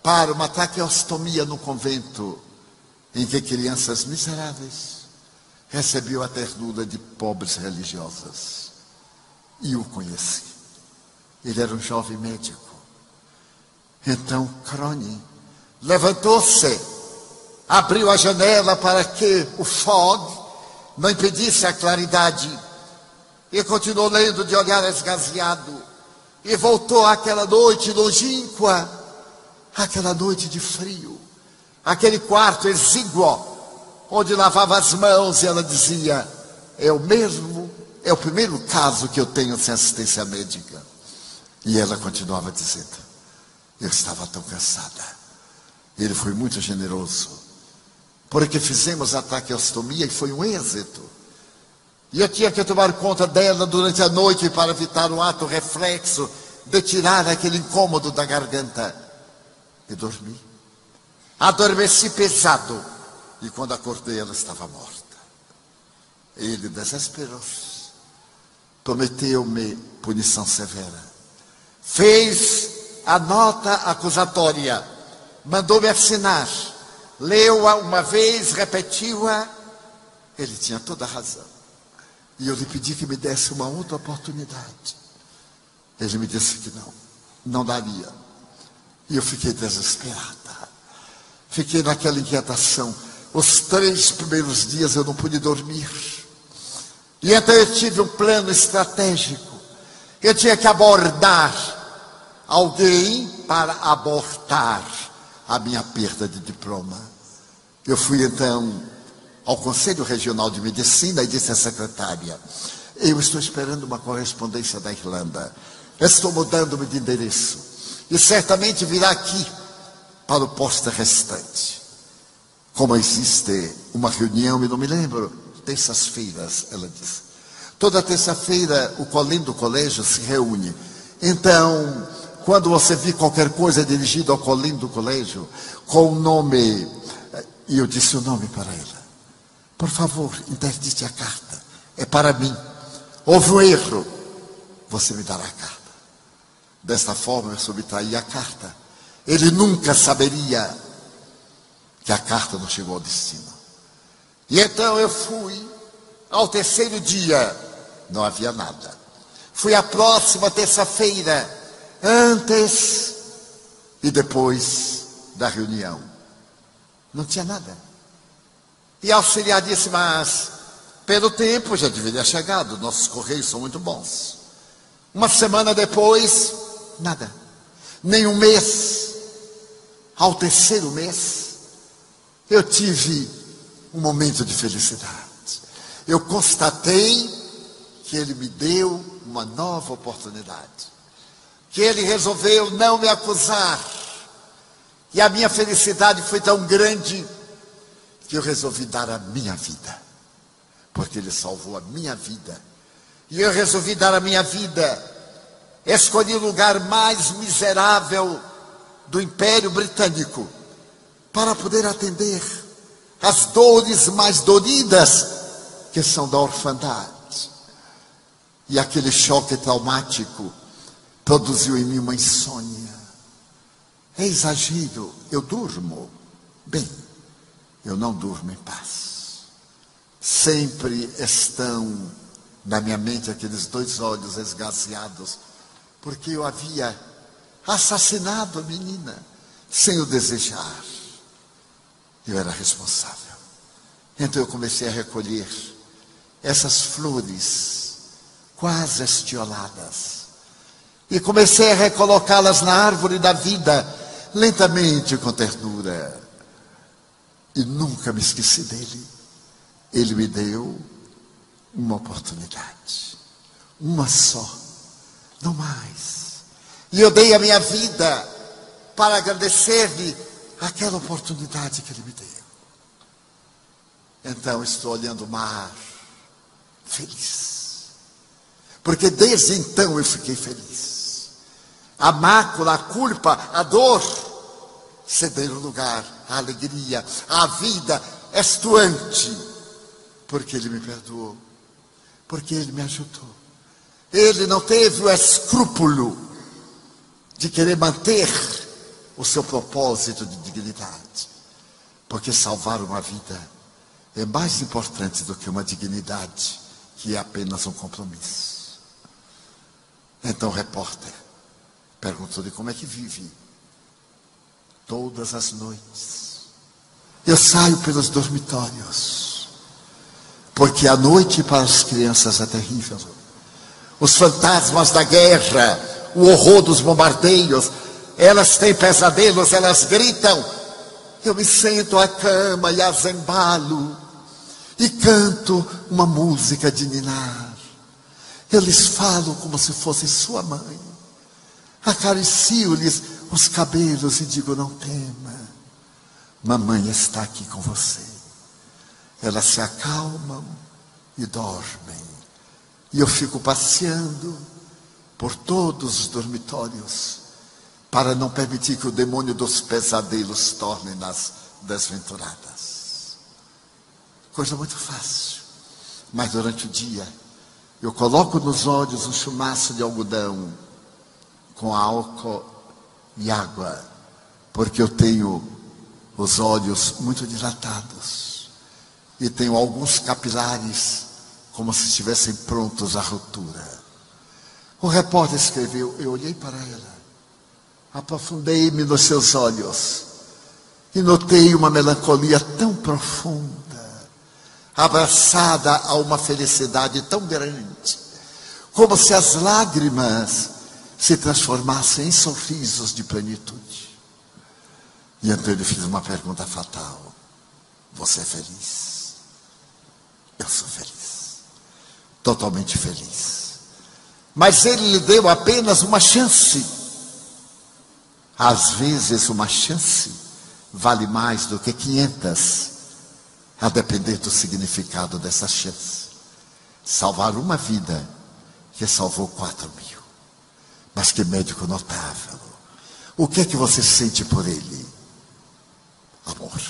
para uma traqueostomia no convento em que crianças miseráveis recebiam a ternura de pobres religiosas. E o conheci. Ele era um jovem médico. Então, Crone levantou-se, abriu a janela para que o fog não impedisse a claridade. E continuou lendo de olhar esgazeado. E voltou àquela noite longínqua, aquela noite de frio, aquele quarto exíguo, onde lavava as mãos e ela dizia: É o mesmo, é o primeiro caso que eu tenho sem assistência médica. E ela continuava dizendo: Eu estava tão cansada. Ele foi muito generoso porque fizemos a traqueostomia e foi um êxito. E eu tinha que tomar conta dela durante a noite para evitar o ato reflexo de tirar aquele incômodo da garganta. E dormi. Adormeci pesado. E quando acordei, ela estava morta. Ele desesperou-se. Prometeu-me punição severa. Fez a nota acusatória. Mandou-me assinar leu-a uma vez, repetiu-a, ele tinha toda a razão. E eu lhe pedi que me desse uma outra oportunidade. Ele me disse que não, não daria. E eu fiquei desesperada. Fiquei naquela inquietação. Os três primeiros dias eu não pude dormir. E então eu tive um plano estratégico. Eu tinha que abordar alguém para abortar a minha perda de diploma. Eu fui então ao Conselho Regional de Medicina e disse à secretária: Eu estou esperando uma correspondência da Irlanda. Estou mudando-me de endereço. E certamente virá aqui para o posto restante. Como existe uma reunião, eu não me lembro, terças-feiras, ela disse. Toda terça-feira o colim do colégio se reúne. Então, quando você vir qualquer coisa dirigida ao colim do colégio, com o nome, e eu disse o nome para ela, por favor, interdite a carta, é para mim. Houve um erro, você me dará a carta. Desta forma eu subtraí a carta. Ele nunca saberia que a carta não chegou ao destino. E então eu fui, ao terceiro dia, não havia nada. Fui à próxima terça-feira, antes e depois da reunião. Não tinha nada. E a auxiliar disse, mas pelo tempo já deveria chegado, nossos correios são muito bons. Uma semana depois, nada. Nem um mês. Ao terceiro mês, eu tive um momento de felicidade. Eu constatei que ele me deu uma nova oportunidade que ele resolveu não me acusar. E a minha felicidade foi tão grande que eu resolvi dar a minha vida, porque ele salvou a minha vida. E eu resolvi dar a minha vida. Escolhi o lugar mais miserável do Império Britânico para poder atender as dores mais doridas, que são da orfandade. E aquele choque traumático produziu em mim uma insônia. É exagero, eu durmo. Bem, eu não durmo em paz. Sempre estão na minha mente aqueles dois olhos esgazeados, porque eu havia assassinado a menina sem o desejar. Eu era responsável. Então eu comecei a recolher essas flores quase estioladas e comecei a recolocá-las na árvore da vida, lentamente com ternura. E nunca me esqueci dele. Ele me deu uma oportunidade, uma só, não mais. E eu dei a minha vida para agradecer-lhe aquela oportunidade que ele me deu. Então estou olhando o mar, feliz. Porque desde então eu fiquei feliz. A mácula, a culpa, a dor cederam lugar à alegria, à vida estuante, porque ele me perdoou, porque ele me ajudou. Ele não teve o escrúpulo de querer manter o seu propósito de dignidade, porque salvar uma vida é mais importante do que uma dignidade que é apenas um compromisso. Então repórter perguntou-lhe como é que vive. Todas as noites. Eu saio pelos dormitórios. Porque a noite para as crianças é terrível. Os fantasmas da guerra, o horror dos bombardeios, elas têm pesadelos, elas gritam. Eu me sento à cama e as embalo e canto uma música de ninar. Eu lhes falo como se fosse sua mãe. Acaricio-lhes os cabelos e digo: Não tema, mamãe está aqui com você. Elas se acalmam e dormem. E eu fico passeando por todos os dormitórios para não permitir que o demônio dos pesadelos torne-nas desventuradas. Coisa muito fácil. Mas durante o dia, eu coloco nos olhos um chumaço de algodão com álcool e água, porque eu tenho os olhos muito dilatados e tenho alguns capilares como se estivessem prontos à ruptura. O repórter escreveu, eu olhei para ela Aprofundei-me nos seus olhos e notei uma melancolia tão profunda, abraçada a uma felicidade tão grande, como se as lágrimas se transformassem em sorrisos de plenitude. E então ele fez uma pergunta fatal: Você é feliz? Eu sou feliz, totalmente feliz. Mas ele lhe deu apenas uma chance às vezes, uma chance vale mais do que 500, a depender do significado dessa chance. Salvar uma vida que salvou quatro mil. Mas que médico notável. O que é que você sente por ele? Amor.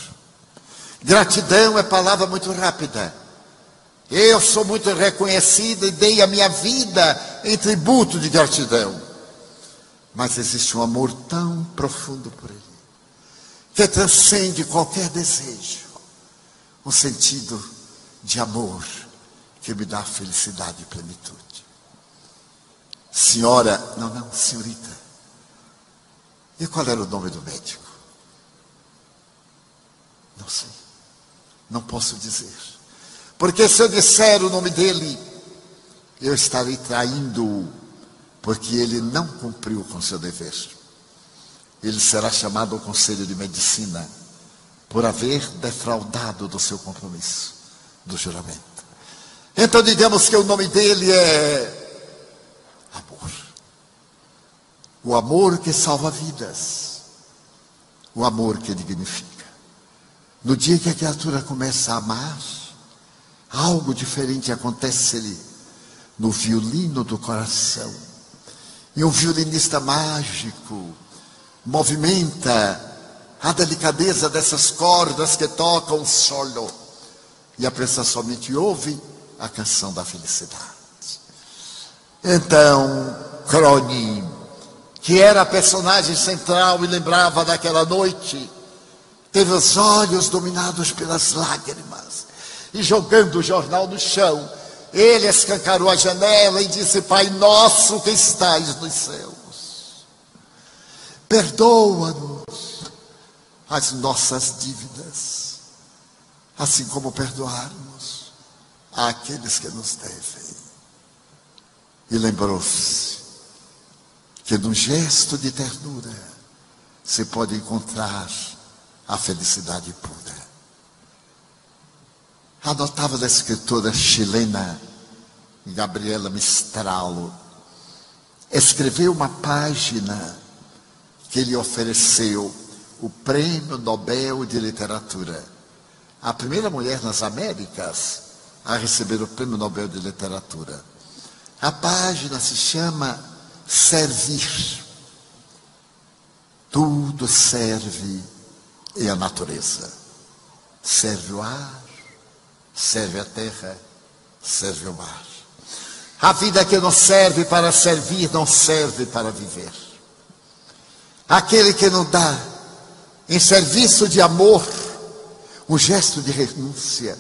Gratidão é palavra muito rápida. Eu sou muito reconhecida e dei a minha vida em tributo de gratidão. Mas existe um amor tão profundo por Ele, que transcende qualquer desejo. Um sentido de amor que me dá felicidade e plenitude. Senhora, não, não, senhorita. E qual era o nome do médico? Não sei. Não posso dizer. Porque se eu disser o nome dele, eu estarei traindo-o porque ele não cumpriu com seu dever. Ele será chamado ao Conselho de Medicina por haver defraudado do seu compromisso, do juramento. Então, digamos que o nome dele é amor. O amor que salva vidas. O amor que dignifica. No dia que a criatura começa a amar, algo diferente acontece-lhe no violino do coração e um violinista mágico movimenta a delicadeza dessas cordas que tocam o solo. E a pessoa somente ouve a canção da felicidade. Então, Crony, que era a personagem central e lembrava daquela noite, teve os olhos dominados pelas lágrimas e jogando o jornal no chão, ele escancarou a janela e disse: Pai nosso que estais nos céus, perdoa-nos as nossas dívidas, assim como perdoarmos àqueles que nos devem. E lembrou-se que no gesto de ternura se pode encontrar a felicidade pura. A notável escritora chilena Gabriela Mistral escreveu uma página que lhe ofereceu o Prêmio Nobel de Literatura. A primeira mulher nas Américas a receber o Prêmio Nobel de Literatura. A página se chama Servir. Tudo serve e a natureza. Serve o ar, serve a terra, serve o mar. A vida que não serve para servir, não serve para viver. Aquele que não dá em serviço de amor, um gesto de renúncia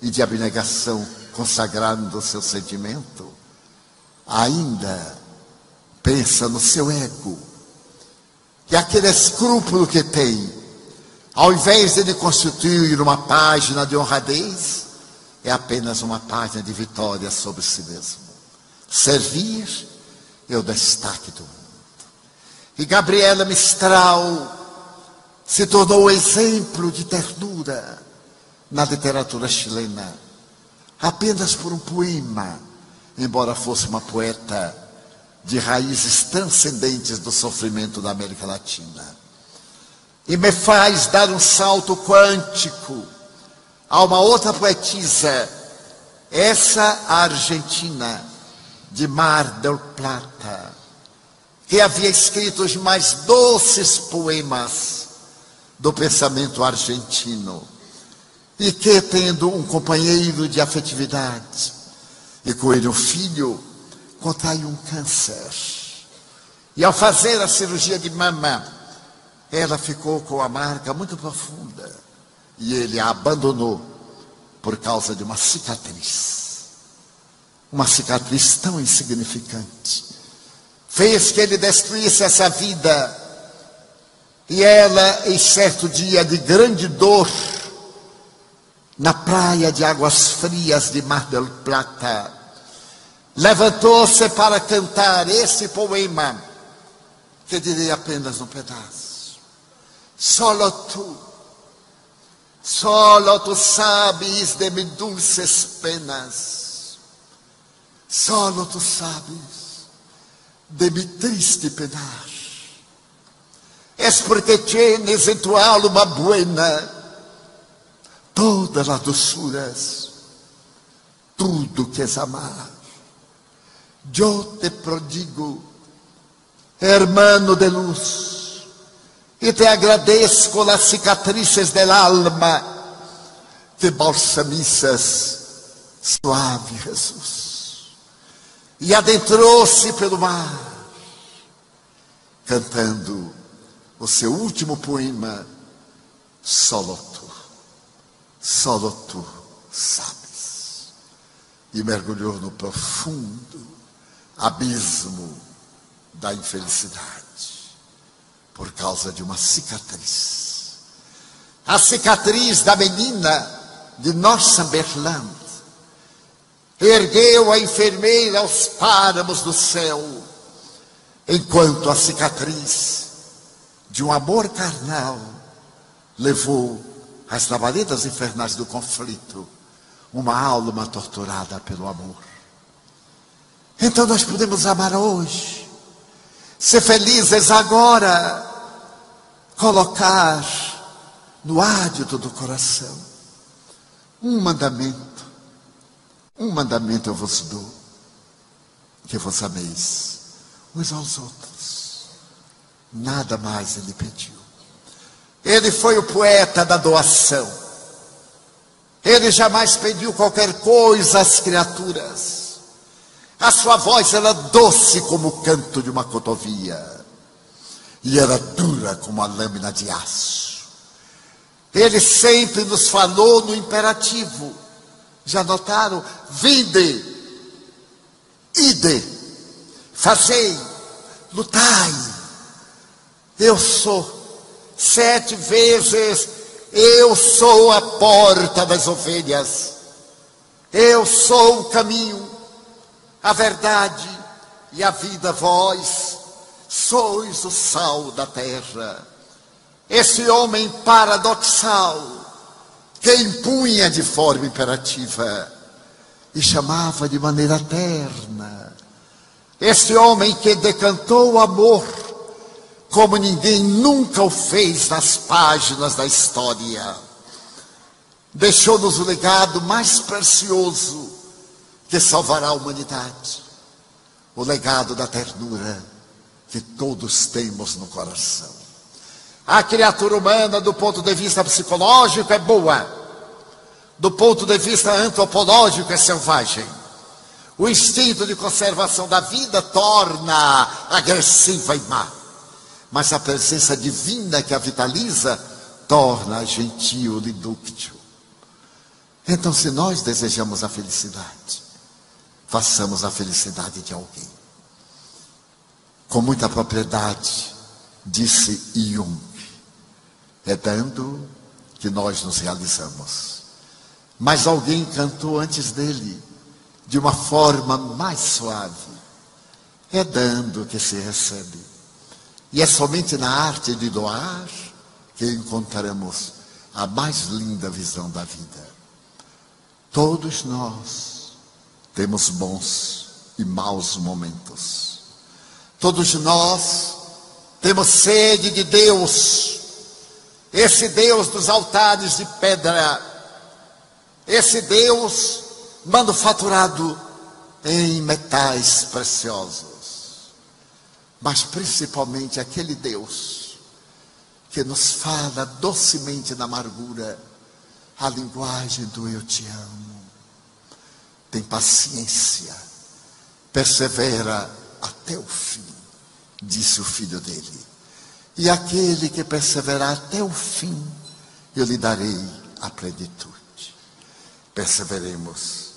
e de abnegação, consagrando o seu sentimento, ainda pensa no seu ego, que aquele escrúpulo que tem, ao invés de ele constituir uma página de honradez, é apenas uma página de vitória sobre si mesmo. Servir é o destaque do mundo. E Gabriela Mistral se tornou o exemplo de ternura na literatura chilena, apenas por um poema, embora fosse uma poeta de raízes transcendentes do sofrimento da América Latina. E me faz dar um salto quântico a uma outra poetisa, essa argentina, de Mar del Plata, que havia escrito os mais doces poemas do pensamento argentino, e que, tendo um companheiro de afetividade e com ele um filho, contraiu um câncer. E ao fazer a cirurgia de mama, ela ficou com a marca muito profunda e ele a abandonou por causa de uma cicatriz. Uma cicatriz tão insignificante. Fez que ele destruísse essa vida. E ela, em certo dia de grande dor, na praia de águas frias de Mar del Plata, levantou-se para cantar esse poema, que direi apenas um pedaço. Solo tu Solo tú sabes de mis dulces penas. Solo tú sabes de mi triste penar. Es porque tienes en tu alma buena todas las doçuras, tudo que es amar. Yo te prodigo, hermano de luz, e te agradeço las cicatrices del alma que balsamizas suave, Jesus. E adentrou-se pelo mar, cantando o seu último poema, Solo tu, solo tu sabes. E mergulhou no profundo abismo da infelicidade por causa de uma cicatriz. A cicatriz da menina de Northumberland ergueu a enfermeira aos páramos do céu, enquanto a cicatriz de um amor carnal levou às labaredas infernais do conflito uma alma torturada pelo amor. Então nós podemos amar hoje, ser felizes agora, colocar no ádito do coração um mandamento. Um mandamento eu vos dou, que vos ameis uns aos outros. Nada mais ele pediu. Ele foi o poeta da doação. Ele jamais pediu qualquer coisa às criaturas. A sua voz era doce como o canto de uma cotovia. E era dura como a lâmina de aço. Ele sempre nos falou no imperativo. Já notaram? Vinde, ide, fazei, lutai. Eu sou sete vezes, eu sou a porta das ovelhas. Eu sou o caminho, a verdade e a vida. Vós sois o sal da terra. Esse homem paradoxal que impunha de forma imperativa e chamava de maneira terna. Esse homem que decantou o amor como ninguém nunca o fez nas páginas da história. Deixou-nos o legado mais precioso que salvará a humanidade. O legado da ternura que todos temos no coração. A criatura humana, do ponto de vista psicológico, é boa. Do ponto de vista antropológico, é selvagem. O instinto de conservação da vida torna agressiva e má. Mas a presença divina que a vitaliza torna gentil e dúctil. Então, se nós desejamos a felicidade, façamos a felicidade de alguém. Com muita propriedade, disse Jung, é dando que nós nos realizamos. Mas alguém cantou antes dele, de uma forma mais suave. É dando que se recebe. E é somente na arte de doar que encontraremos a mais linda visão da vida. Todos nós temos bons e maus momentos. Todos nós temos sede de Deus, esse Deus dos altares de pedra, esse Deus manufaturado em metais preciosos, mas principalmente aquele Deus que nos fala docemente na amargura a linguagem do eu te amo tem paciência, persevera até o fim, disse o filho dele. E aquele que perseverar até o fim, eu lhe darei a plenitude. Perseveremos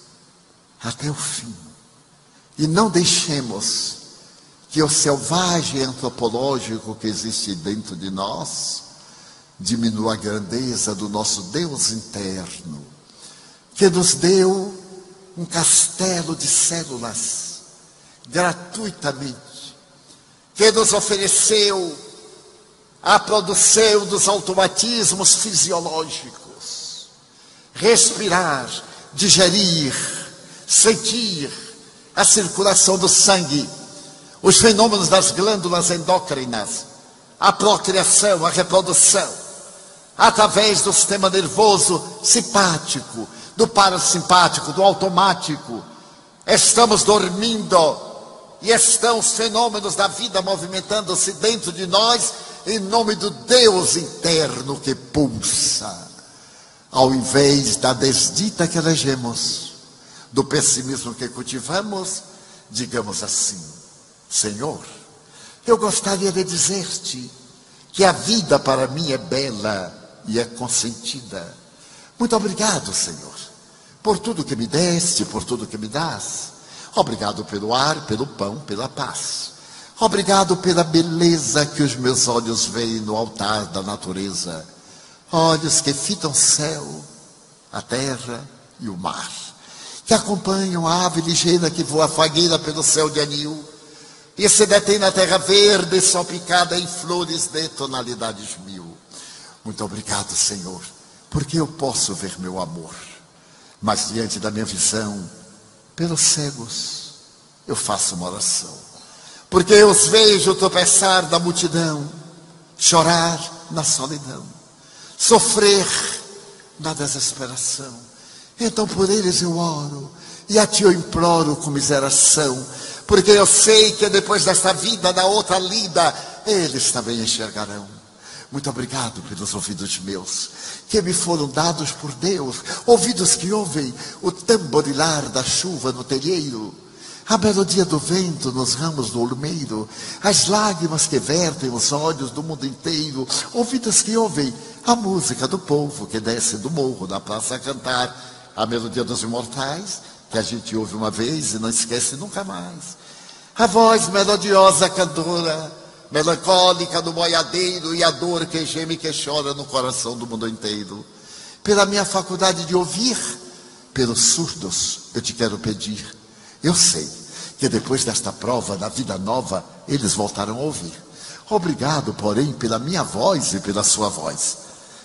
até o fim. E não deixemos que o selvagem antropológico que existe dentro de nós diminua a grandeza do nosso Deus interno, que nos deu um castelo de células, gratuitamente, que nos ofereceu a produção dos automatismos fisiológicos, respirar, digerir, sentir a circulação do sangue, os fenômenos das glândulas endócrinas, a procriação, a reprodução, através do sistema nervoso simpático, do parasimpático, do automático. Estamos dormindo e estão os fenômenos da vida movimentando-se dentro de nós em nome do Deus interno que pulsa. Ao invés da desdita que elegemos, do pessimismo que cultivamos, digamos assim: Senhor, eu gostaria de dizer-te que a vida para mim é bela e é consentida. Muito obrigado, Senhor por tudo que me deste, por tudo que me dás. Obrigado pelo ar, pelo pão, pela paz. Obrigado pela beleza que os meus olhos veem no altar da natureza. Olhos que fitam céu, a terra e o mar. Que acompanham a ave ligeira que voa fagueira pelo céu de anil. E se detém na terra verde, salpicada em flores de tonalidades mil. Muito obrigado, Senhor, porque eu posso ver meu amor mas diante da minha visão, pelos cegos, eu faço uma oração. Porque eu os vejo tropeçar da multidão, chorar na solidão, sofrer na desesperação. Então por eles eu oro, e a ti eu imploro com miseração, porque eu sei que depois desta vida, da outra lida, eles também enxergarão. Muito obrigado pelos ouvidos meus, que me foram dados por Deus, ouvidos que ouvem o tamborilar da chuva no telheiro, a melodia do vento nos ramos do olmeiro, as lágrimas que vertem os olhos do mundo inteiro, ouvidos que ouvem a música do povo que desce do morro da praça a cantar, a melodia dos imortais, que a gente ouve uma vez e não esquece nunca mais. A voz melodiosa cantora, melancólica do boiadeiro e a dor que geme e que chora no coração do mundo inteiro. Pela minha faculdade de ouvir, pelos surdos, eu te quero pedir. Eu sei que depois desta prova da vida nova, eles voltarão a ouvir. Obrigado, porém, pela minha voz e pela sua voz.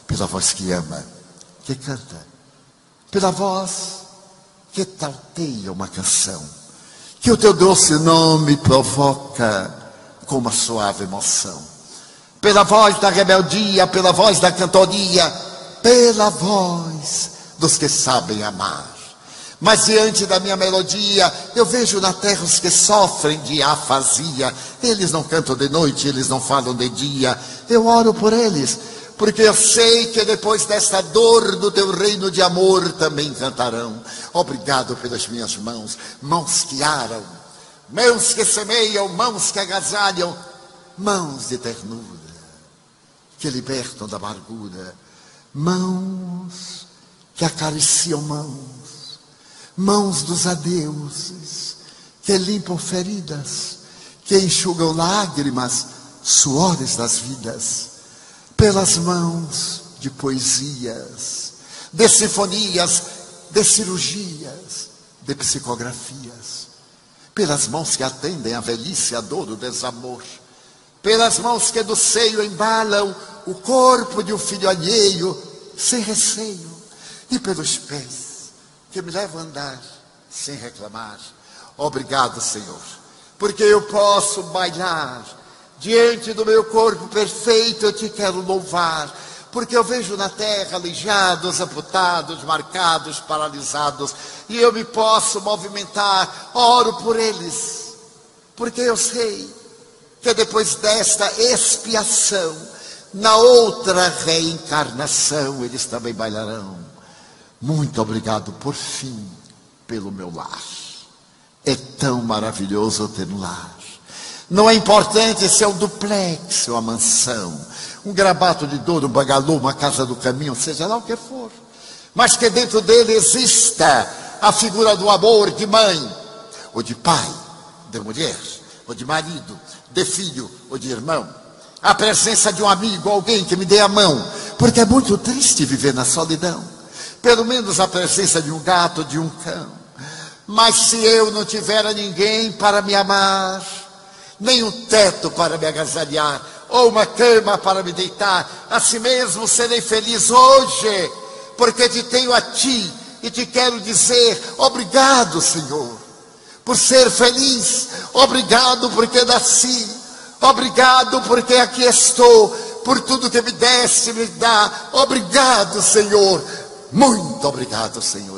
Pela voz que ama, que canta. Pela voz que tauteia uma canção. Que o teu doce nome provoca com uma suave emoção. Pela voz da rebeldia, pela voz da cantoria, pela voz dos que sabem amar. Mas diante da minha melodia, eu vejo na terra os que sofrem de afasia. Eles não cantam de noite, eles não falam de dia. Eu oro por eles, porque eu sei que depois desta dor do teu reino de amor também cantarão. Obrigado pelas minhas mãos, mãos que aram, mãos que semeiam, mãos que agasalham, mãos de ternura, que libertam da amargura, mãos que acariciam mãos, mãos dos adeuses, que limpam feridas, que enxugam lágrimas, suores das vidas, pelas mãos de poesias, de sinfonias, de cirurgias, de psicografias pelas mãos que atendem a velhice, a dor, o desamor, pelas mãos que do seio embalam o corpo de um filho alheio, sem receio, e pelos pés que me levam a andar sem reclamar. Obrigado, Senhor, porque eu posso bailar diante do meu corpo perfeito, eu te quero louvar porque eu vejo na terra aleijados, amputados, marcados, paralisados, e eu me posso movimentar, oro por eles, porque eu sei que depois desta expiação, na outra reencarnação, eles também bailarão. Muito obrigado por fim pelo meu lar. É tão maravilhoso ter um lar. Não é importante se é um duplex ou uma mansão um grabato de dor, um bagalô, uma casa do caminho, seja lá o que for. Mas que dentro dele exista a figura do amor de mãe, ou de pai, de mulher, ou de marido, de filho, ou de irmão. A presença de um amigo, alguém que me dê a mão, porque é muito triste viver na solidão. Pelo menos a presença de um gato, de um cão. Mas se eu não tiver ninguém para me amar, nem um teto para me agasalhar, ou uma cama para me deitar. Assim mesmo serei feliz hoje, porque te tenho a ti e te quero dizer obrigado, Senhor, por ser feliz. Obrigado porque nasci. Obrigado porque aqui estou. Por tudo que me deste, me dá. Obrigado, Senhor. Muito obrigado, Senhores.